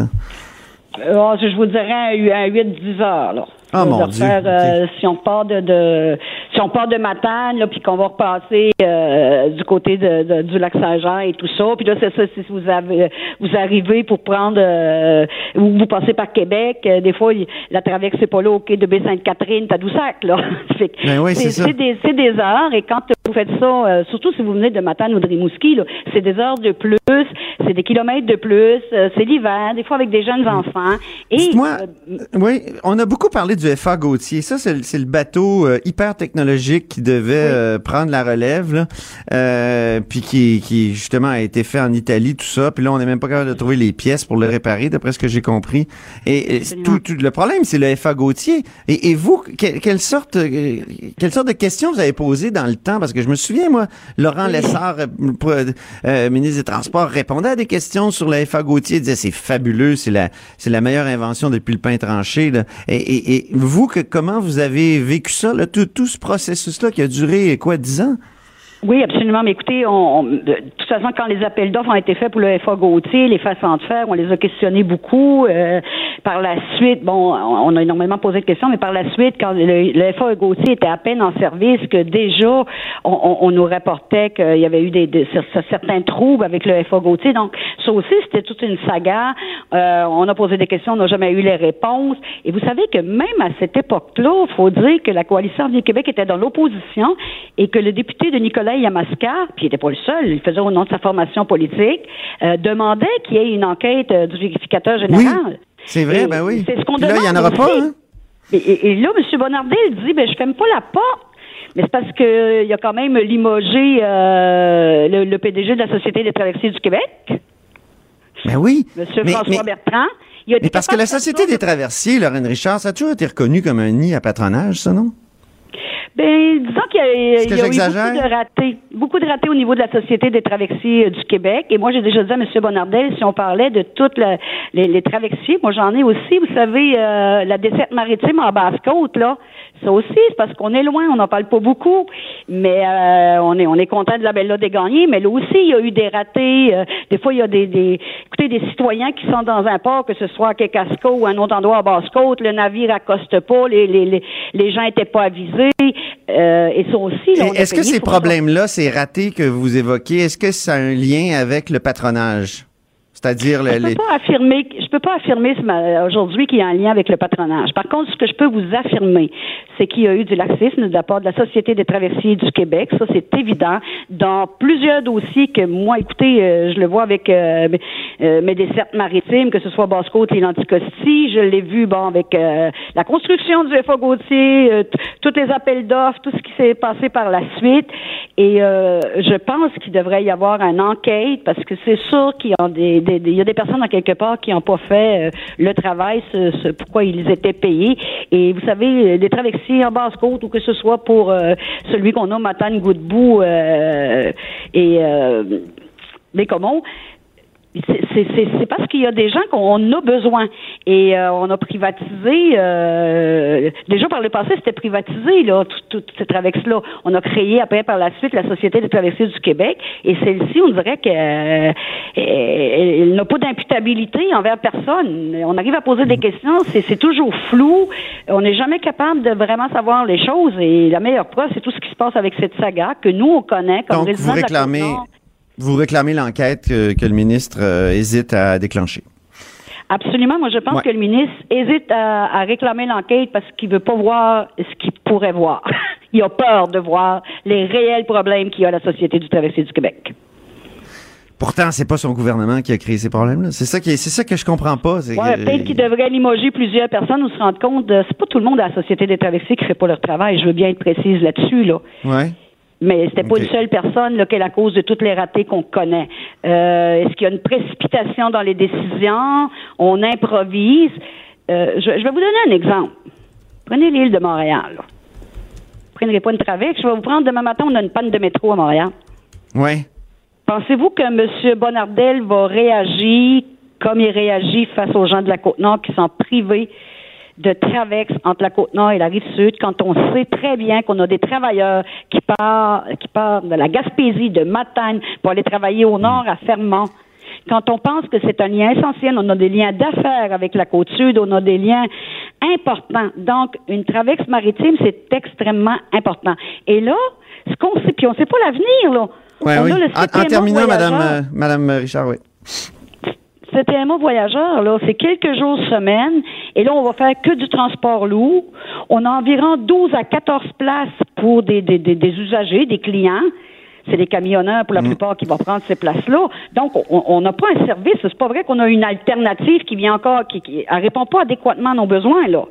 Je vous dirais à 8-10 heures. Là. Ah, mon Dieu, euh, si on part de, de si on part de Matane, là, puis qu'on va repasser euh, du côté de, de- du lac Saint-Jean et tout ça, puis là c'est ça si vous avez vous arrivez pour prendre euh, ou vous passez par Québec, euh, des fois la traverse c'est pas là au quai de Baie-Sainte-Catherine, Tadoussac là. (laughs) Ben oui, c'est des c'est des heures et quand vous faites ça, euh, surtout si vous venez de Matane ou de Rimouski, là, c'est des heures de plus, c'est des kilomètres de plus, euh, c'est l'hiver, des fois avec des jeunes enfants. Et euh, oui, on a beaucoup parlé du FA Gautier. Ça, c'est le, bateau euh, hyper technologique qui devait euh, prendre la relève, là, euh, puis qui, qui justement a été fait en Italie, tout ça. Puis là, on n'est même pas capable de trouver les pièces pour le réparer, d'après ce que j'ai compris. Et, et tout, tout- le problème, c'est le FA Gautier. Et, et vous, que- quelle sorte, quelle sorte de questions vous avez posées dans le temps? Parce que je me souviens, moi, Laurent Lessard, ministre des Transports, répondait à des questions sur le FA Gautier, disait c'est fabuleux, c'est la, c'est la meilleure invention depuis le pain tranché. Là. Et, et, et vous, que, comment vous avez vécu ça, là, tout, tout ce processus-là qui a duré, quoi, dix ans? Oui, absolument. Mais écoutez, on, on- de toute façon, quand les appels d'offres ont été faits pour le FA Gauthier, les façons de faire, on les a questionnés beaucoup. Euh, par la suite, bon, on a énormément posé de questions, mais par la suite, quand le, FA Gauthier était à peine en service, que déjà, on, on- nous rapportait qu'il y avait eu des, des- cer- certains troubles avec le FA Gauthier. Donc, ça aussi, c'était toute une saga. Euh, on a posé des questions, on n'a jamais eu les réponses. Et vous savez que même à cette époque-là, il faut dire que la coalition du Québec était dans l'opposition et que le député de Nicolas Yamaska, puis il n'était pas le seul, il faisait au nom de sa formation politique, euh, demandait qu'il y ait une enquête euh, du vérificateur général. C'est vrai, Et ben oui. C'est ce qu'on Puis là, il y en demande aura pas, hein? Et, et- et là, M. Bonardel dit, ben, je ferme pas la porte. Mais c'est parce que il a quand même limogé euh, le, le PDG de la Société des traversiers du Québec, Ben oui. M. François mais- Bertrand. Il a été Mais parce que la Société des traversiers, Lorraine Richard, ça a toujours été reconnu comme un nid à patronage, ça, non? Ben, disons qu'il y a, il y a eu beaucoup de ratés. Beaucoup de ratés au niveau de la Société des traversiers euh, du Québec. Et moi, j'ai déjà dit à M. Bonardel, si on parlait de toutes les, les traversiers, moi, j'en ai aussi, vous savez, euh, la desserte maritime en basse-côte, là. Ça aussi, c'est parce qu'on est loin, on n'en parle pas beaucoup. Mais euh, on est on est content de la belle des gagnés. Mais là aussi, il y a eu des ratés. euh, des fois, il y a des, des écoutez, des citoyens qui sont dans un port, que ce soit à Kekasco ou un autre endroit à basse-côte, le navire accoste pas, les, les, les, les gens étaient pas avisés. Euh, et ça aussi, là, Est-ce que ces problèmes-là, ces ratés que vous évoquez, est-ce que ça a un lien avec le patronage? C'est-à-dire le- Je peux les... pas affirmer, peux pas affirmer aujourd'hui qu'il y a un lien avec le patronage. Par contre, ce que je peux vous affirmer, c'est qu'il y a eu du laxisme de la part de la Société des traversiers du Québec. Ça, c'est évident. Dans plusieurs dossiers que moi, écoutez, euh, je le vois avec euh, mes- euh, mes dessertes maritimes, que ce soit Basse-Côte et l'Anticosti. Je l'ai vu, bon, avec euh, la construction du FA Gautier, tous les appels d'offres, tout ce qui s'est passé par la suite. Et je pense qu'il devrait y avoir une enquête parce que c'est sûr qu'il y a des, des- y a des personnes quelque part qui n'ont pas fait euh, le travail, ce, ce- pourquoi ils étaient payés. Et vous savez, les traversiers en basse côte ou que ce soit pour euh, celui qu'on a Matane Goudbou euh, et euh, les Comons, c'est- parce qu'il y a des gens qu'on a besoin. Et euh, on a privatisé, euh, déjà par le passé, c'était privatisé, là, tout- toute cette traversée-là. On a créé après, par la suite, la Société des traversées du Québec. Et celle-ci, on dirait qu'elle elle n'a pas d'imputabilité envers personne. On arrive à poser des questions, c'est toujours flou. On n'est jamais capable de vraiment savoir les choses. Et la meilleure preuve, c'est tout ce qui se passe avec cette saga que nous, on connaît comme Donc, vous réclamez. Vous réclamez l'enquête que, que le ministre euh, hésite à déclencher. Absolument. Moi, je pense Ouais. que le ministre hésite à, à réclamer l'enquête parce qu'il veut pas voir ce qu'il pourrait voir. (laughs) Il a peur de voir les réels problèmes qu'il y a à la Société du traversier du Québec. Pourtant, c'est pas son gouvernement qui a créé ces problèmes-là. C'est ça qui est- c'est ça que je comprends pas. c'est Ouais, que- peut-être qu'il devrait limoger plusieurs personnes ou se rendre compte de c'est pas tout le monde à la Société des traversiers qui fait pas leur travail. Je veux bien être précise là-dessus, là. Ouais. Mais c'était pas une seule personne là, qui est la cause de toutes les ratés qu'on connaît. Euh, Est-ce qu'il y a une précipitation dans les décisions? On improvise. Euh, je, je vais vous donner un exemple. Prenez l'île de Montréal. là. Vous prendrez pas une. Je vais vous prendre demain matin, on a une panne de métro à Montréal. Ouais. Pensez-vous que M. Bonardel va réagir comme il réagit face aux gens de la Côte-Nord qui sont privés de Travex entre la Côte-Nord et la Rive-Sud quand on sait très bien qu'on a des travailleurs qui partent, qui partent de la Gaspésie, de Matane pour aller travailler au nord à Fermont? Quand on pense que c'est un lien essentiel, on a des liens d'affaires avec la côte sud, on a des liens importants. Donc, une travex maritime, c'est extrêmement important. Et là, ce qu'on sait, puis on sait pas l'avenir, là. Ouais, on oui. a le En, en terminant. Madame, euh, Madame Richard, oui. Mot voyageur, là. C'est quelques jours semaine. Et là, on va faire que du transport lourd. On a environ 12 à 14 places pour des, des, des, des usagers, des clients. C'est des camionneurs pour la plupart qui vont prendre ces places-là. Donc, on- n'a pas un service. C'est pas vrai qu'on a une alternative qui vient encore, qui, qui elle répond pas adéquatement à nos besoins, là.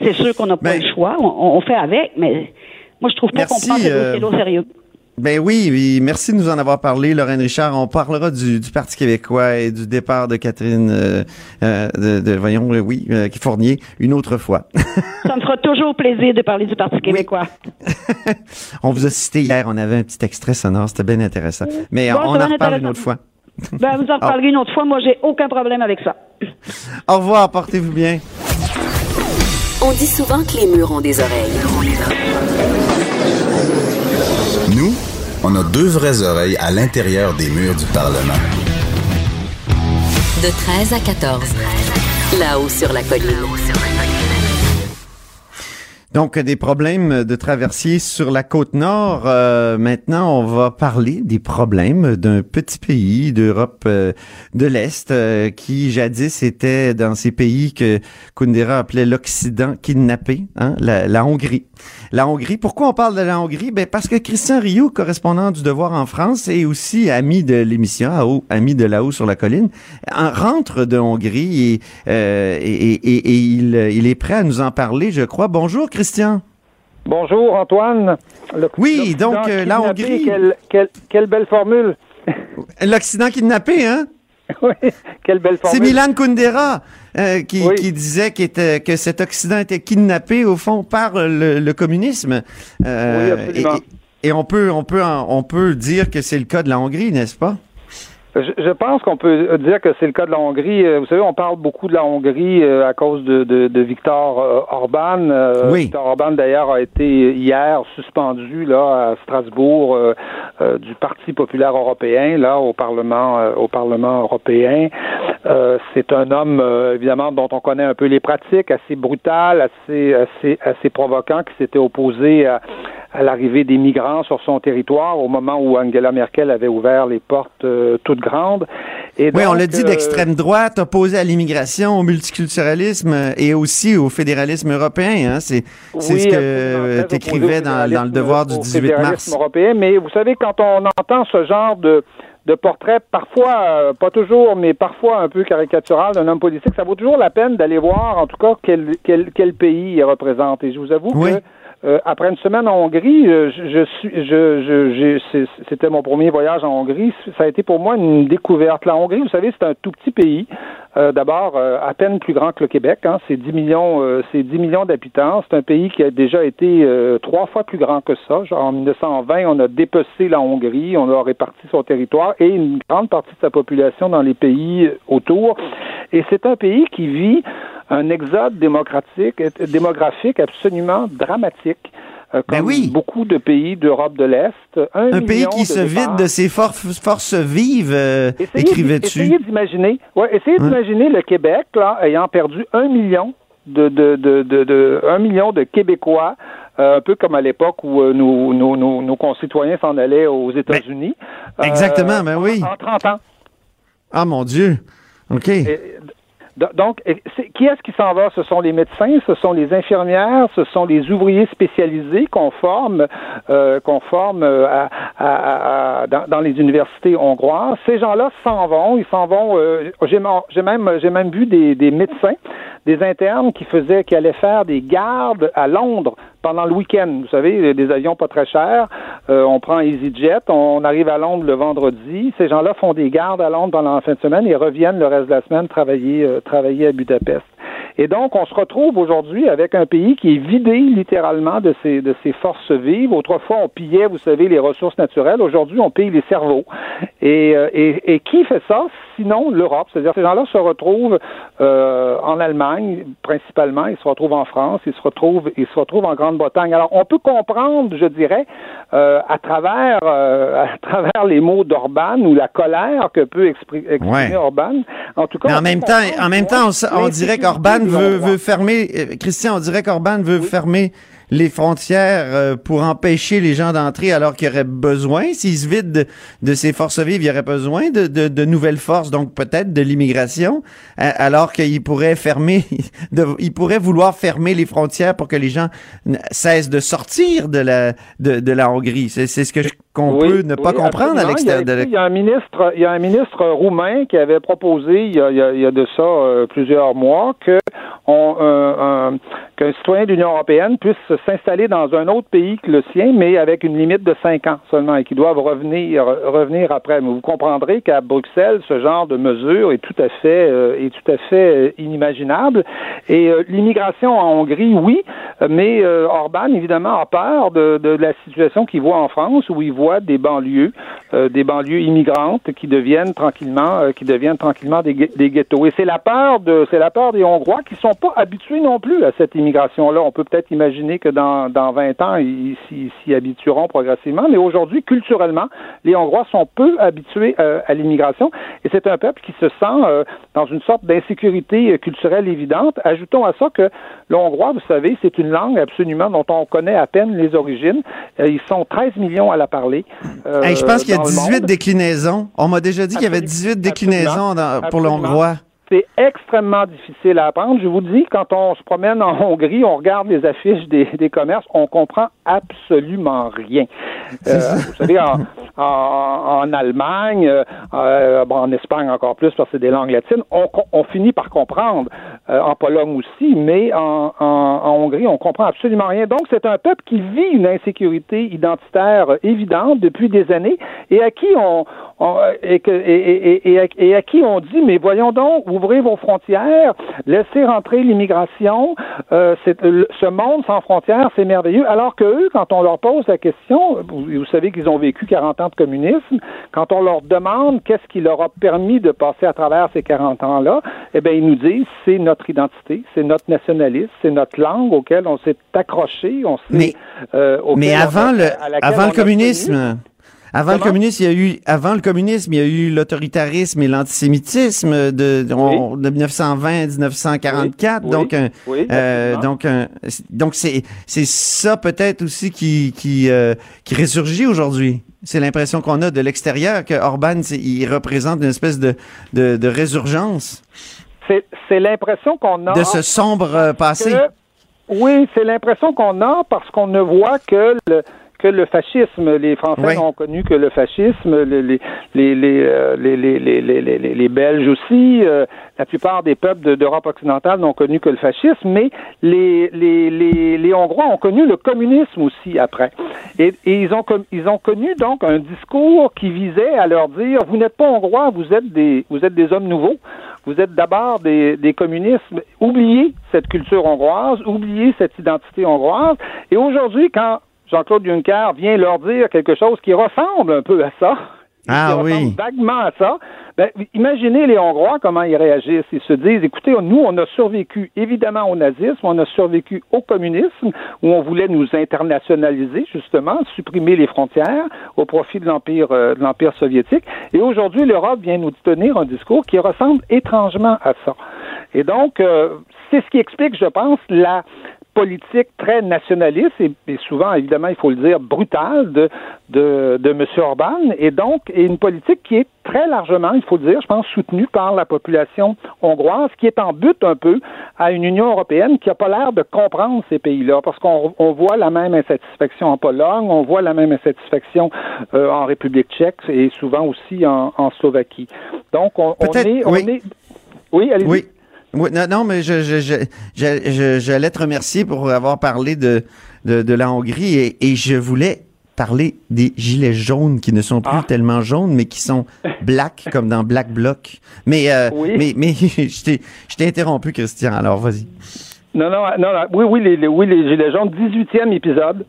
C'est sûr qu'on n'a pas le choix. On, on fait avec, mais moi, je trouve pas qu'on prend ce euh, dossier-là au sérieux. Ben oui, oui, merci de nous en avoir parlé, Lorraine Richard. On parlera du, du Parti québécois et du départ de Catherine, euh, euh, de, de- voyons, euh, oui, euh, Fournier, une autre fois. (laughs) Ça me fera toujours plaisir de parler du Parti québécois. (laughs) on vous a cité hier, on avait un petit extrait sonore, c'était bien intéressant. Mais Bon, on en reparle une autre fois. Ben, vous en (laughs) reparlerez une autre fois. Moi, j'ai aucun problème avec ça. Au revoir, portez-vous bien. On dit souvent que les murs ont des oreilles. Nous, on a deux vraies oreilles à l'intérieur des murs du Parlement. De 13 à 14. Là-haut sur la colline. Donc, des problèmes de traversier sur la côte nord. Euh, maintenant, on va parler des problèmes d'un petit pays d'Europe euh, de l'Est euh, qui jadis était dans ces pays que Kundera appelait l'Occident kidnappé, hein, la, la Hongrie. La Hongrie, pourquoi on parle de la Hongrie? Ben parce que Christian Rio, correspondant du Devoir en France et aussi ami de l'émission, à haut- ami de là-haut sur la colline, en- rentre de Hongrie et, euh, et, et- et- et il, il est prêt à nous en parler, je crois. Bonjour, Christian. Bonjour Antoine. Le- Oui, donc, euh, la Hongrie. Quelle, quelle- quelle belle formule. L'Occident kidnappé, hein? (laughs) oui, quelle belle C'est formule. Milan Kundera euh, qui, Oui. qui disait était- que cet Occident était kidnappé au fond par le, le communisme. Euh, Oui, absolument. et, et on peut on peut on peut dire que c'est le cas de la Hongrie, n'est-ce pas? Je, pense qu'on peut dire que c'est le cas de la Hongrie. Euh, Vous savez, on parle beaucoup de la Hongrie à cause de, de, de Victor Orban. Oui. Victor Orban, d'ailleurs, a été hier suspendu là à Strasbourg euh, du Parti populaire européen, là au Parlement, euh, au Parlement européen. Euh, c'est un homme, évidemment, dont on connaît un peu les pratiques, assez brutal, assez, assez, assez provoquant, qui s'était opposé à, l'arrivée des migrants sur son territoire au moment où Angela Merkel avait ouvert les portes toutes grandes. Et oui, on l'a dit euh, d'extrême droite, opposé à l'immigration, au multiculturalisme et aussi au fédéralisme européen. Hein. C'est Oui, ce que tu écrivais dans, dans le devoir du au 18 fédéralisme mars. européen. Mais vous savez, quand on entend ce genre de, de portrait, parfois, euh, pas toujours, mais parfois un peu caricatural d'un homme politique, ça vaut toujours la peine d'aller voir, en tout cas, quel, quel, quel pays il représente. Et je vous avoue Oui. que Euh, après une semaine en Hongrie, euh, je, suis, je, je, c'était mon premier voyage en Hongrie. Ça a été pour moi une découverte. La Hongrie, vous savez, c'est un tout petit pays. Euh, D'abord, euh, à peine plus grand que le Québec. Hein, c'est 10 millions, euh, c'est 10 millions d'habitants. C'est un pays qui a déjà été trois fois plus grand que ça. Genre, en 1920, on a dépecé la Hongrie, on a réparti son territoire et une grande partie de sa population dans les pays autour. Et c'est un pays qui vit un exode démocratique, euh, démographique absolument dramatique. euh, comme beaucoup de pays d'Europe de l'Est. Un, Un pays qui se vide de ses for- forces vives, euh, écrivais-tu? essayez d'imaginer, ouais, essayez d'imaginer le Québec là ayant perdu un million de, de, de, de, de- un million de Québécois, euh, un peu comme à l'époque où euh, nos, nos, nos, nos concitoyens s'en allaient aux États-Unis. Euh, Exactement, ben oui. En 30 ans. Ah mon Dieu. OK. Donc, qui est-ce qui s'en va? Ce sont les médecins, ce sont les infirmières, ce sont les ouvriers spécialisés qu'on forme, euh, qu'on forme euh, à- à- à- dans, les universités hongroises. Ces gens-là s'en vont, ils s'en vont. euh, j'ai, même, j'ai même vu des, des médecins, des internes qui faisaient, qui allaient faire des gardes à Londres pendant le week-end. Vous savez, des avions pas très chers. Euh, on prend EasyJet, on arrive à Londres le vendredi. Ces gens-là font des gardes à Londres pendant la fin de semaine et reviennent le reste de la semaine travailler, euh, travailler à Budapest. Et donc, on se retrouve aujourd'hui avec un pays qui est vidé littéralement de ses, de ses forces vives. Autrefois, on pillait, vous savez, les ressources naturelles. Aujourd'hui, on pille les cerveaux. Et, euh, qui fait ça? Sinon l'Europe? C'est-à-dire, ces gens-là se retrouvent euh, en Allemagne, principalement. Ils se retrouvent en France. Ils se retrouvent, ils se retrouvent en Grande-Bretagne. Alors, on peut comprendre, je dirais, euh, à travers, euh, (laughs) à travers les mots d'Orban ou la colère que peut expri- exprimer Ouais. Orban. En tout cas, Mais en même temps, en même temps, on, dirait qu'Orban veut, veut fermer, Christian, on dirait qu'Orban veut fermer les frontières euh, pour empêcher les gens d'entrer alors qu'il y aurait besoin, s'ils se vident de, ces forces vives, il y aurait besoin de, de, de nouvelles forces, donc peut-être de l'immigration, euh, alors qu'il pourrait fermer, (laughs) de, il pourrait vouloir fermer les frontières pour que les gens cessent de sortir de la, de, la Hongrie. C'est ce que je- qu'on Oui, peut ne pas oui, comprendre à l'extérieur Il y de Il y a un ministre, il y a un ministre roumain qui avait proposé il y a, il y de ça euh, plusieurs mois que on, euh, un- qu'un citoyen de l'Union européenne puisse s'installer dans un autre pays que le sien, mais avec une limite de cinq ans seulement, et qu'ils doivent revenir revenir après. Mais vous comprendrez qu'à Bruxelles, ce genre de mesure est tout à fait euh, est tout à fait inimaginable. Et l'immigration en Hongrie, oui, mais Orban évidemment a peur de, de la situation qu'il voit en France, où il voit des banlieues, euh, des banlieues immigrantes qui deviennent tranquillement, euh, qui deviennent tranquillement des, ghettos. Et c'est la peur de, c'est la peur des Hongrois qui sont pas habitués non plus à cette immigration-là. On peut peut-être imaginer que dans, dans 20 ans, ils s'y habitueront progressivement, mais aujourd'hui, culturellement, les Hongrois sont peu habitués euh, à l'immigration, et c'est un peuple qui se sent dans une sorte d'insécurité culturelle évidente. Ajoutons à ça que le hongrois, vous savez, c'est une langue absolument dont on connaît à peine les origines. Ils sont 13 millions à la parler. Euh, Hey, je pense qu'il y a dans le 18 monde. déclinaisons. On m'a déjà dit qu'il y avait 18 déclinaisons dans- pour le Absolument. hongrois. C'est extrêmement difficile à apprendre. Je vous dis, quand on se promène en Hongrie, on regarde les affiches des, des commerces, on comprend absolument rien. Euh, vous savez, en, en, en Allemagne, euh, euh, bon, en Espagne encore plus parce que c'est des langues latines, on, on finit par comprendre. Euh, en Pologne aussi, mais en, en, en Hongrie, on comprend absolument rien. Donc, c'est un peuple qui vit une insécurité identitaire évidente depuis des années et à qui on, on- et, que, et, et, et, et à, et à qui on dit mais voyons donc ouvrez vos frontières, laissez rentrer l'immigration, euh, le- ce monde sans frontières c'est merveilleux. Alors que eux, quand on leur pose la question, vous, vous savez qu'ils ont vécu 40 ans de communisme, quand on leur demande qu'est-ce qui leur a permis de passer à travers ces 40 ans-là, eh bien ils nous disent c'est notre identité, c'est notre nationalisme, c'est notre langue auquel on s'est accroché, on s'est Mais- euh, Mais on avant le, avant le communisme, tenu. Avant le communisme, il y a eu, avant le communisme, il y a eu l'autoritarisme et l'antisémitisme de, de 1920 à 1944. Oui, donc, un, oui, euh, donc, un- donc c'est, c'est ça peut-être aussi qui, qui, euh, qui ressurgit aujourd'hui. C'est l'impression qu'on a de l'extérieur que Orban, il représente une espèce de, de, de résurgence C'est, c'est l'impression qu'on a de ce sombre euh, passé. que- oui, c'est l'impression qu'on a parce qu'on ne voit que le, que le fascisme. Les Français n'ont connu que le fascisme, les, les, les, les, euh, les, les, les, les, les- les- les Belges aussi. euh, la plupart des peuples de- d'Europe occidentale n'ont connu que le fascisme, mais les, les, les, les Hongrois ont connu le communisme aussi après. Et, et ils, ont, ils ont connu donc un discours qui visait à leur dire vous n'êtes pas Hongrois, vous êtes des, vous êtes des hommes nouveaux. Vous êtes d'abord des, des communistes. Oubliez cette culture hongroise, oubliez cette identité hongroise. Et aujourd'hui, quand Jean-Claude Juncker vient leur dire quelque chose qui ressemble un peu à ça, Ah qui oui. ressemble vaguement à ça, ben, imaginez les Hongrois comment ils réagissent. Ils se disent, écoutez, nous, on a survécu évidemment au nazisme, on a survécu au communisme, où on voulait nous internationaliser, justement, supprimer les frontières au profit de l'Empire euh, de l'Empire soviétique. Et aujourd'hui, l'Europe vient nous tenir un discours qui ressemble étrangement à ça. Et donc, euh, c'est ce qui explique, je pense, la politique très nationaliste et, et souvent, évidemment, il faut le dire, brutale de, de, de M. Orban, et donc et une politique qui est très largement, il faut le dire, je pense, soutenue par la population hongroise, qui est en but un peu à une Union européenne qui n'a pas l'air de comprendre ces pays-là, parce qu'on on voit la même insatisfaction en Pologne, on voit la même insatisfaction euh, en République tchèque et souvent aussi en, en Slovaquie. Donc, on, on est... On oui. est oui, allez-y. Oui. Oui, non, non, mais je, je, je, je- je- j'allais te remercier pour avoir parlé de, de, de la Hongrie et, et je voulais parler des gilets jaunes qui ne sont plus tellement jaunes, mais qui sont (laughs) black, comme dans Black Bloc. Mais, euh, mais, mais (laughs) je t'ai, je t'ai interrompu, Christian, alors vas-y. Non, non, non, non, oui, oui, les, les- oui, les Gilets jaunes, 18e épisode.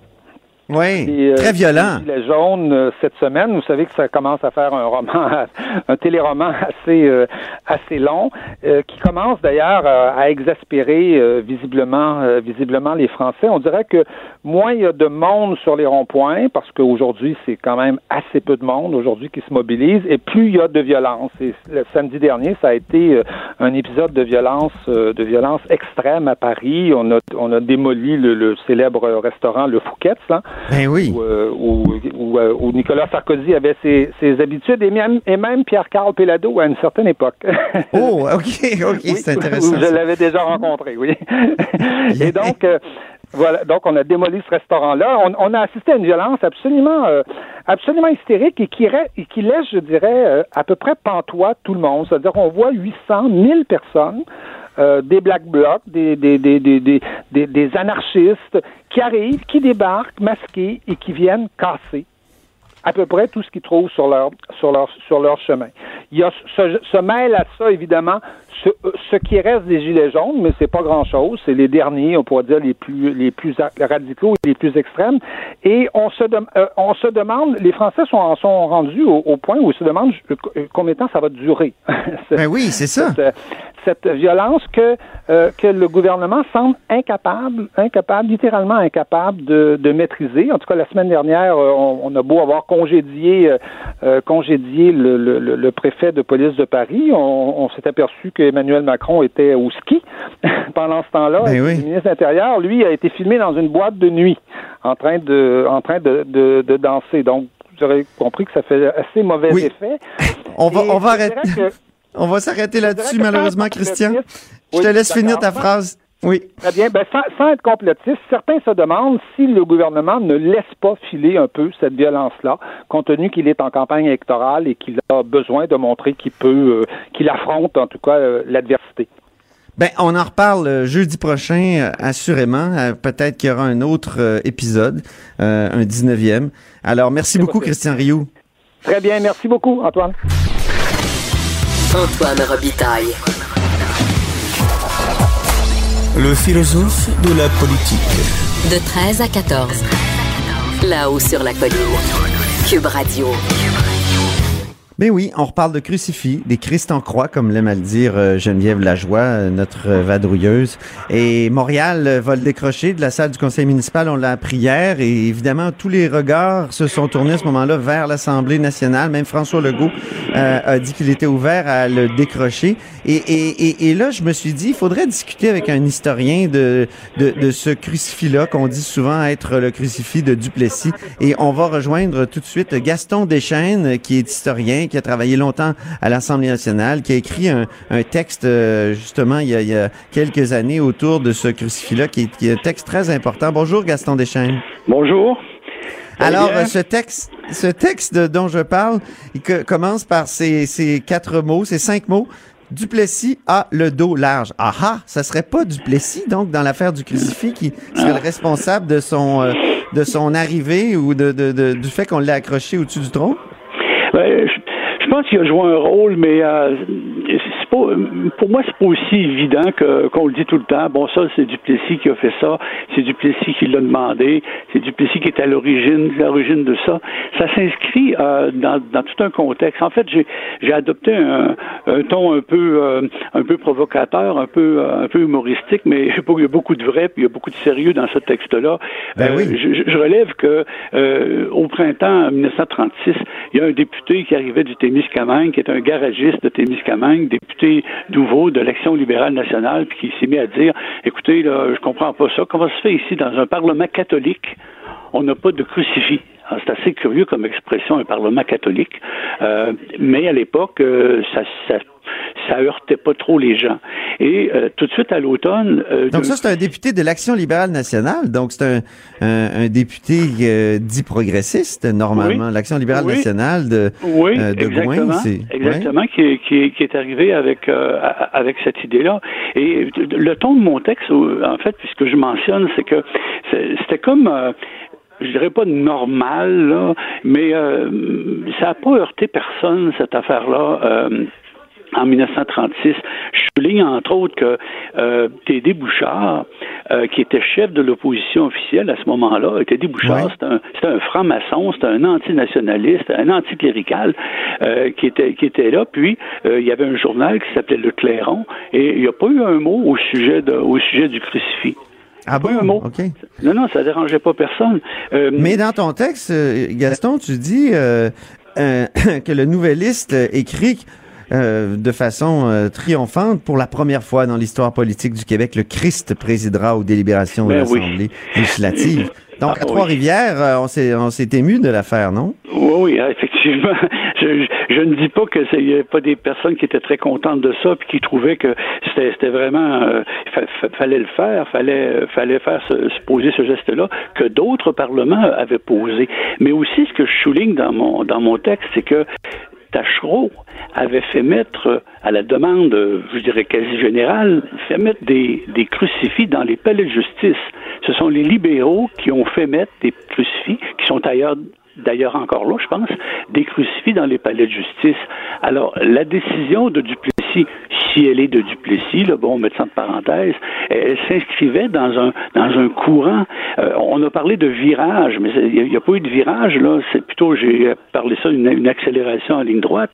Oui, Et, euh, très violent. Les jaunes, euh, cette semaine, vous savez que ça commence à faire un roman, (laughs) un téléroman assez, euh, assez long, euh, qui commence d'ailleurs à exaspérer euh, visiblement, visiblement les Français. On dirait que moins il y a de monde sur les ronds-points, parce qu'aujourd'hui, c'est quand même assez peu de monde aujourd'hui qui se mobilise, et plus il y a de violence. Et le samedi dernier, ça a été un épisode de violence, euh, de violence extrême à Paris. On a, on a démoli le, le célèbre restaurant Le Fouquet's, là, Ben oui. où, euh, où, où, euh, où Nicolas Sarkozy avait ses, ses habitudes, et même, et même Pierre-Carl Pelado à une certaine époque. (laughs) Oh, OK, OK, c'est intéressant. Je l'avais déjà rencontré, oui. (laughs) Et donc, euh, voilà, donc on a démoli ce restaurant-là. On, on a assisté à une violence absolument, euh, absolument hystérique et qui, ra- et qui laisse, je dirais, à peu près pantois tout le monde. C'est-à-dire qu'on voit 800, 1000 personnes. Euh, des black blocs, des, des, des, des, anarchistes qui arrivent, qui débarquent masqués et qui viennent casser à peu près tout ce qu'ils trouvent sur leur sur leur sur leur chemin. Il y a se, se mêle à ça évidemment ce, ce qui reste des gilets jaunes, mais c'est pas grand chose. C'est les derniers, on pourrait dire les plus les plus radicaux et les plus extrêmes. Et on se euh, on se demande, les Français sont sont rendus au, au point où ils se demandent euh, combien de temps ça va durer? (laughs) Ben oui, c'est ça. Cette, euh, cette violence que euh, que le gouvernement semble incapable, incapable, littéralement incapable de, de maîtriser. En tout cas, la semaine dernière, euh, on, on a beau avoir congédié, euh, euh, congédié le, le, le- le préfet de police de Paris, on, on s'est aperçu qu'Emmanuel Macron était au ski (laughs) pendant ce temps-là. Ben oui. Le ministre de l'Intérieur, lui, a été filmé dans une boîte de nuit, en train de, en train de, de, de danser. Donc, vous aurez compris que ça fait assez mauvais Oui. effet. On va, Et on va je arrêter. dirais que- On va s'arrêter là-dessus, malheureusement, Christian. Je te laisse finir ta phrase. Oui. Très bien. Ben, sans, sans être complotiste, certains se demandent si le gouvernement ne laisse pas filer un peu cette violence-là, compte tenu qu'il est en campagne électorale et qu'il a besoin de montrer qu'il peut, euh, qu'il affronte en tout cas euh, l'adversité. Ben, on en reparle euh, jeudi prochain, assurément. Peut-être qu'il y aura un autre épisode, euh, un 19e. Alors, merci beaucoup, Christian Rioux. Très bien. Merci beaucoup, Antoine. Antoine Robitaille. Le philosophe de la politique. De 13 à 14. Là-haut sur la colline. Cube Radio. Ben oui, on reparle de crucifix, des Christ en croix, comme l'aime à le dire euh, Geneviève Lajoie, euh, notre euh, vadrouilleuse. Et Montréal va le décrocher de la salle du conseil municipal, on l'a appris et évidemment, tous les regards se sont tournés à ce moment-là vers l'Assemblée nationale. Même François Legault a dit qu'il était ouvert à le décrocher. Et, là, je me suis dit, il faudrait discuter avec un historien de, de, ce crucifix-là, qu'on dit souvent être le crucifix de Duplessis. Et on va rejoindre tout de suite Gaston Deschênes, qui est historien, qui a travaillé longtemps à l'Assemblée nationale, qui a écrit un, un texte, euh, justement, il y, a, il y a quelques années autour de ce crucifix-là, qui est, qui est un texte très important. Bonjour, Gaston Deschênes. Bonjour. Alors, bien? ce texte, ce texte dont je parle, il co- commence par ces, ces quatre mots, ces cinq mots. Duplessis a le dos large. Ah ah, ça serait pas Duplessis, donc, dans l'affaire du crucifix, qui serait le responsable de son, euh, de son arrivée ou de, de- de- du fait qu'on l'ait accroché au-dessus du tronc? Ben, qu'il a joué un rôle, mais euh, c'est pas, pour moi, c'est pas aussi évident que qu'on le dit tout le temps. Bon, ça, c'est Duplessis qui a fait ça, c'est Duplessis qui l'a demandé, c'est Duplessis qui est à l'origine, l'origine de ça. Ça s'inscrit euh, dans, dans tout un contexte. En fait, j'ai j'ai adopté un, un ton un peu euh, un peu provocateur, un peu euh, un peu humoristique, mais (laughs) il y a beaucoup de vrai, puis il y a beaucoup de sérieux dans ce texte-là. Ben Euh, oui. je, je relève que euh, au printemps 1936, il y a un député qui arrivait du Témiscamingue, qui est un garagiste de Témiscamingue, député nouveau de l'Action libérale nationale, puis qui s'est mis à dire écoutez, là, je comprends pas ça. Comment ça se fait ici dans un parlement catholique, on n'a pas de crucifix? Alors, C'est assez curieux comme expression, un parlement catholique. Euh, mais à l'époque, euh, ça, ça, ça heurtait pas trop les gens. Et euh, tout de suite à l'automne. euh, Donc ça, c'est un député de l'Action libérale nationale. Donc c'est un, un, un député euh, dit progressiste, normalement. Oui. L'Action libérale Oui. nationale de, Oui, de exactement. Gouin. c'est- exactement, qui, est, qui, est, qui est arrivé avec, avec cette idée-là. Et le ton de mon texte, en fait, puisque je mentionne, c'est que c'était comme. je dirais pas normal, là, mais euh, ça n'a pas heurté personne, cette affaire-là. euh, en 1936. Je souligne entre autres que euh, Tédé Bouchard, euh, qui était chef de l'opposition officielle à ce moment-là, Tédé Bouchard, c'était un, c'était un franc-maçon, c'était un antinationaliste, un anticlérical euh, qui était qui était là. Puis euh, il y avait un journal qui s'appelait Le Clairon, et il n'y a pas eu un mot au sujet de, au sujet du crucifix. Ah Pas un mot. Non, non, ça dérangeait pas personne. Euh, Mais dans ton texte, Gaston, tu dis (coughs) que le nouvelliste écrit euh, de façon euh, triomphante pour la première fois dans l'histoire politique du Québec, le Christ présidera aux délibérations de Ben oui. l'Assemblée législative. Donc, Ah à oui. Trois-Rivières, euh, on s'est ému de l'affaire, non? Oui, oui, hein, effectivement. (laughs) Je, je, je ne dis pas que n'y avait pas des personnes qui étaient très contentes de ça puis qui trouvaient que c'était vraiment euh, fa- fa- fallait le faire, fallait fallait faire se, se poser ce geste-là que d'autres parlements avaient posé. Mais aussi ce que je souligne dans mon dans mon texte, c'est que Tachereau avait fait mettre, à la demande, je dirais quasi générale, fait mettre des, des crucifix dans les palais de justice. Ce sont les libéraux qui ont fait mettre des crucifix, qui sont ailleurs d'ailleurs encore là, je pense, des crucifix dans les palais de justice. Alors, la décision de Duplessis, si elle est de Duplessis, là, bon, mettre ça entre parenthèses, elle, s'inscrivait dans un, dans un courant. Euh, on a parlé de virage, mais il n'y a, pas eu de virage, là. C'est plutôt, j'ai parlé ça, une, une accélération en ligne droite.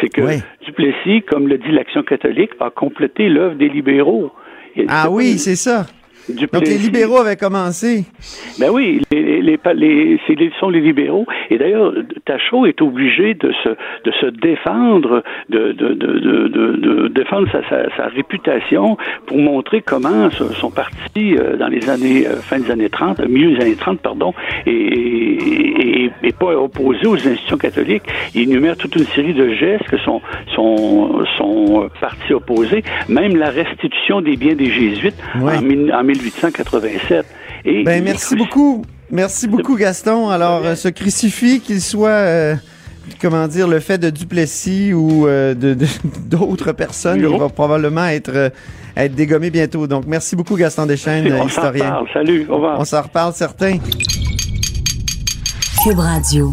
C'est que Duplessis, comme le dit l'Action catholique, a complété l'œuvre des libéraux. Et Ah oui, pas- c'est ça. Donc, les libéraux avaient commencé. ben oui, les, les, les, les- c'est les- sont les libéraux. Et d'ailleurs, Tachereau est obligé de se, de se défendre, de, de, de, de, défendre sa, sa, sa réputation pour montrer comment son, parti, euh, dans les années, euh, fin des années 30, euh, milieu des années 30, pardon, et, et, et pas opposé aux institutions catholiques. Il énumère toute une série de gestes que son, son, son parti opposé, même la restitution des biens des Jésuites en, en 1887. Et Ben, merci beaucoup. Merci beaucoup, Gaston. Alors, euh, ce crucifix, qu'il soit, euh, comment dire, le fait de Duplessis ou euh, de de- (laughs) d'autres personnes, il va probablement être, euh, être dégommé bientôt. Donc, merci beaucoup, Gaston Deschênes, On s'en historien. reparle. Salut, au revoir. On s'en reparle, certains. Cube Radio.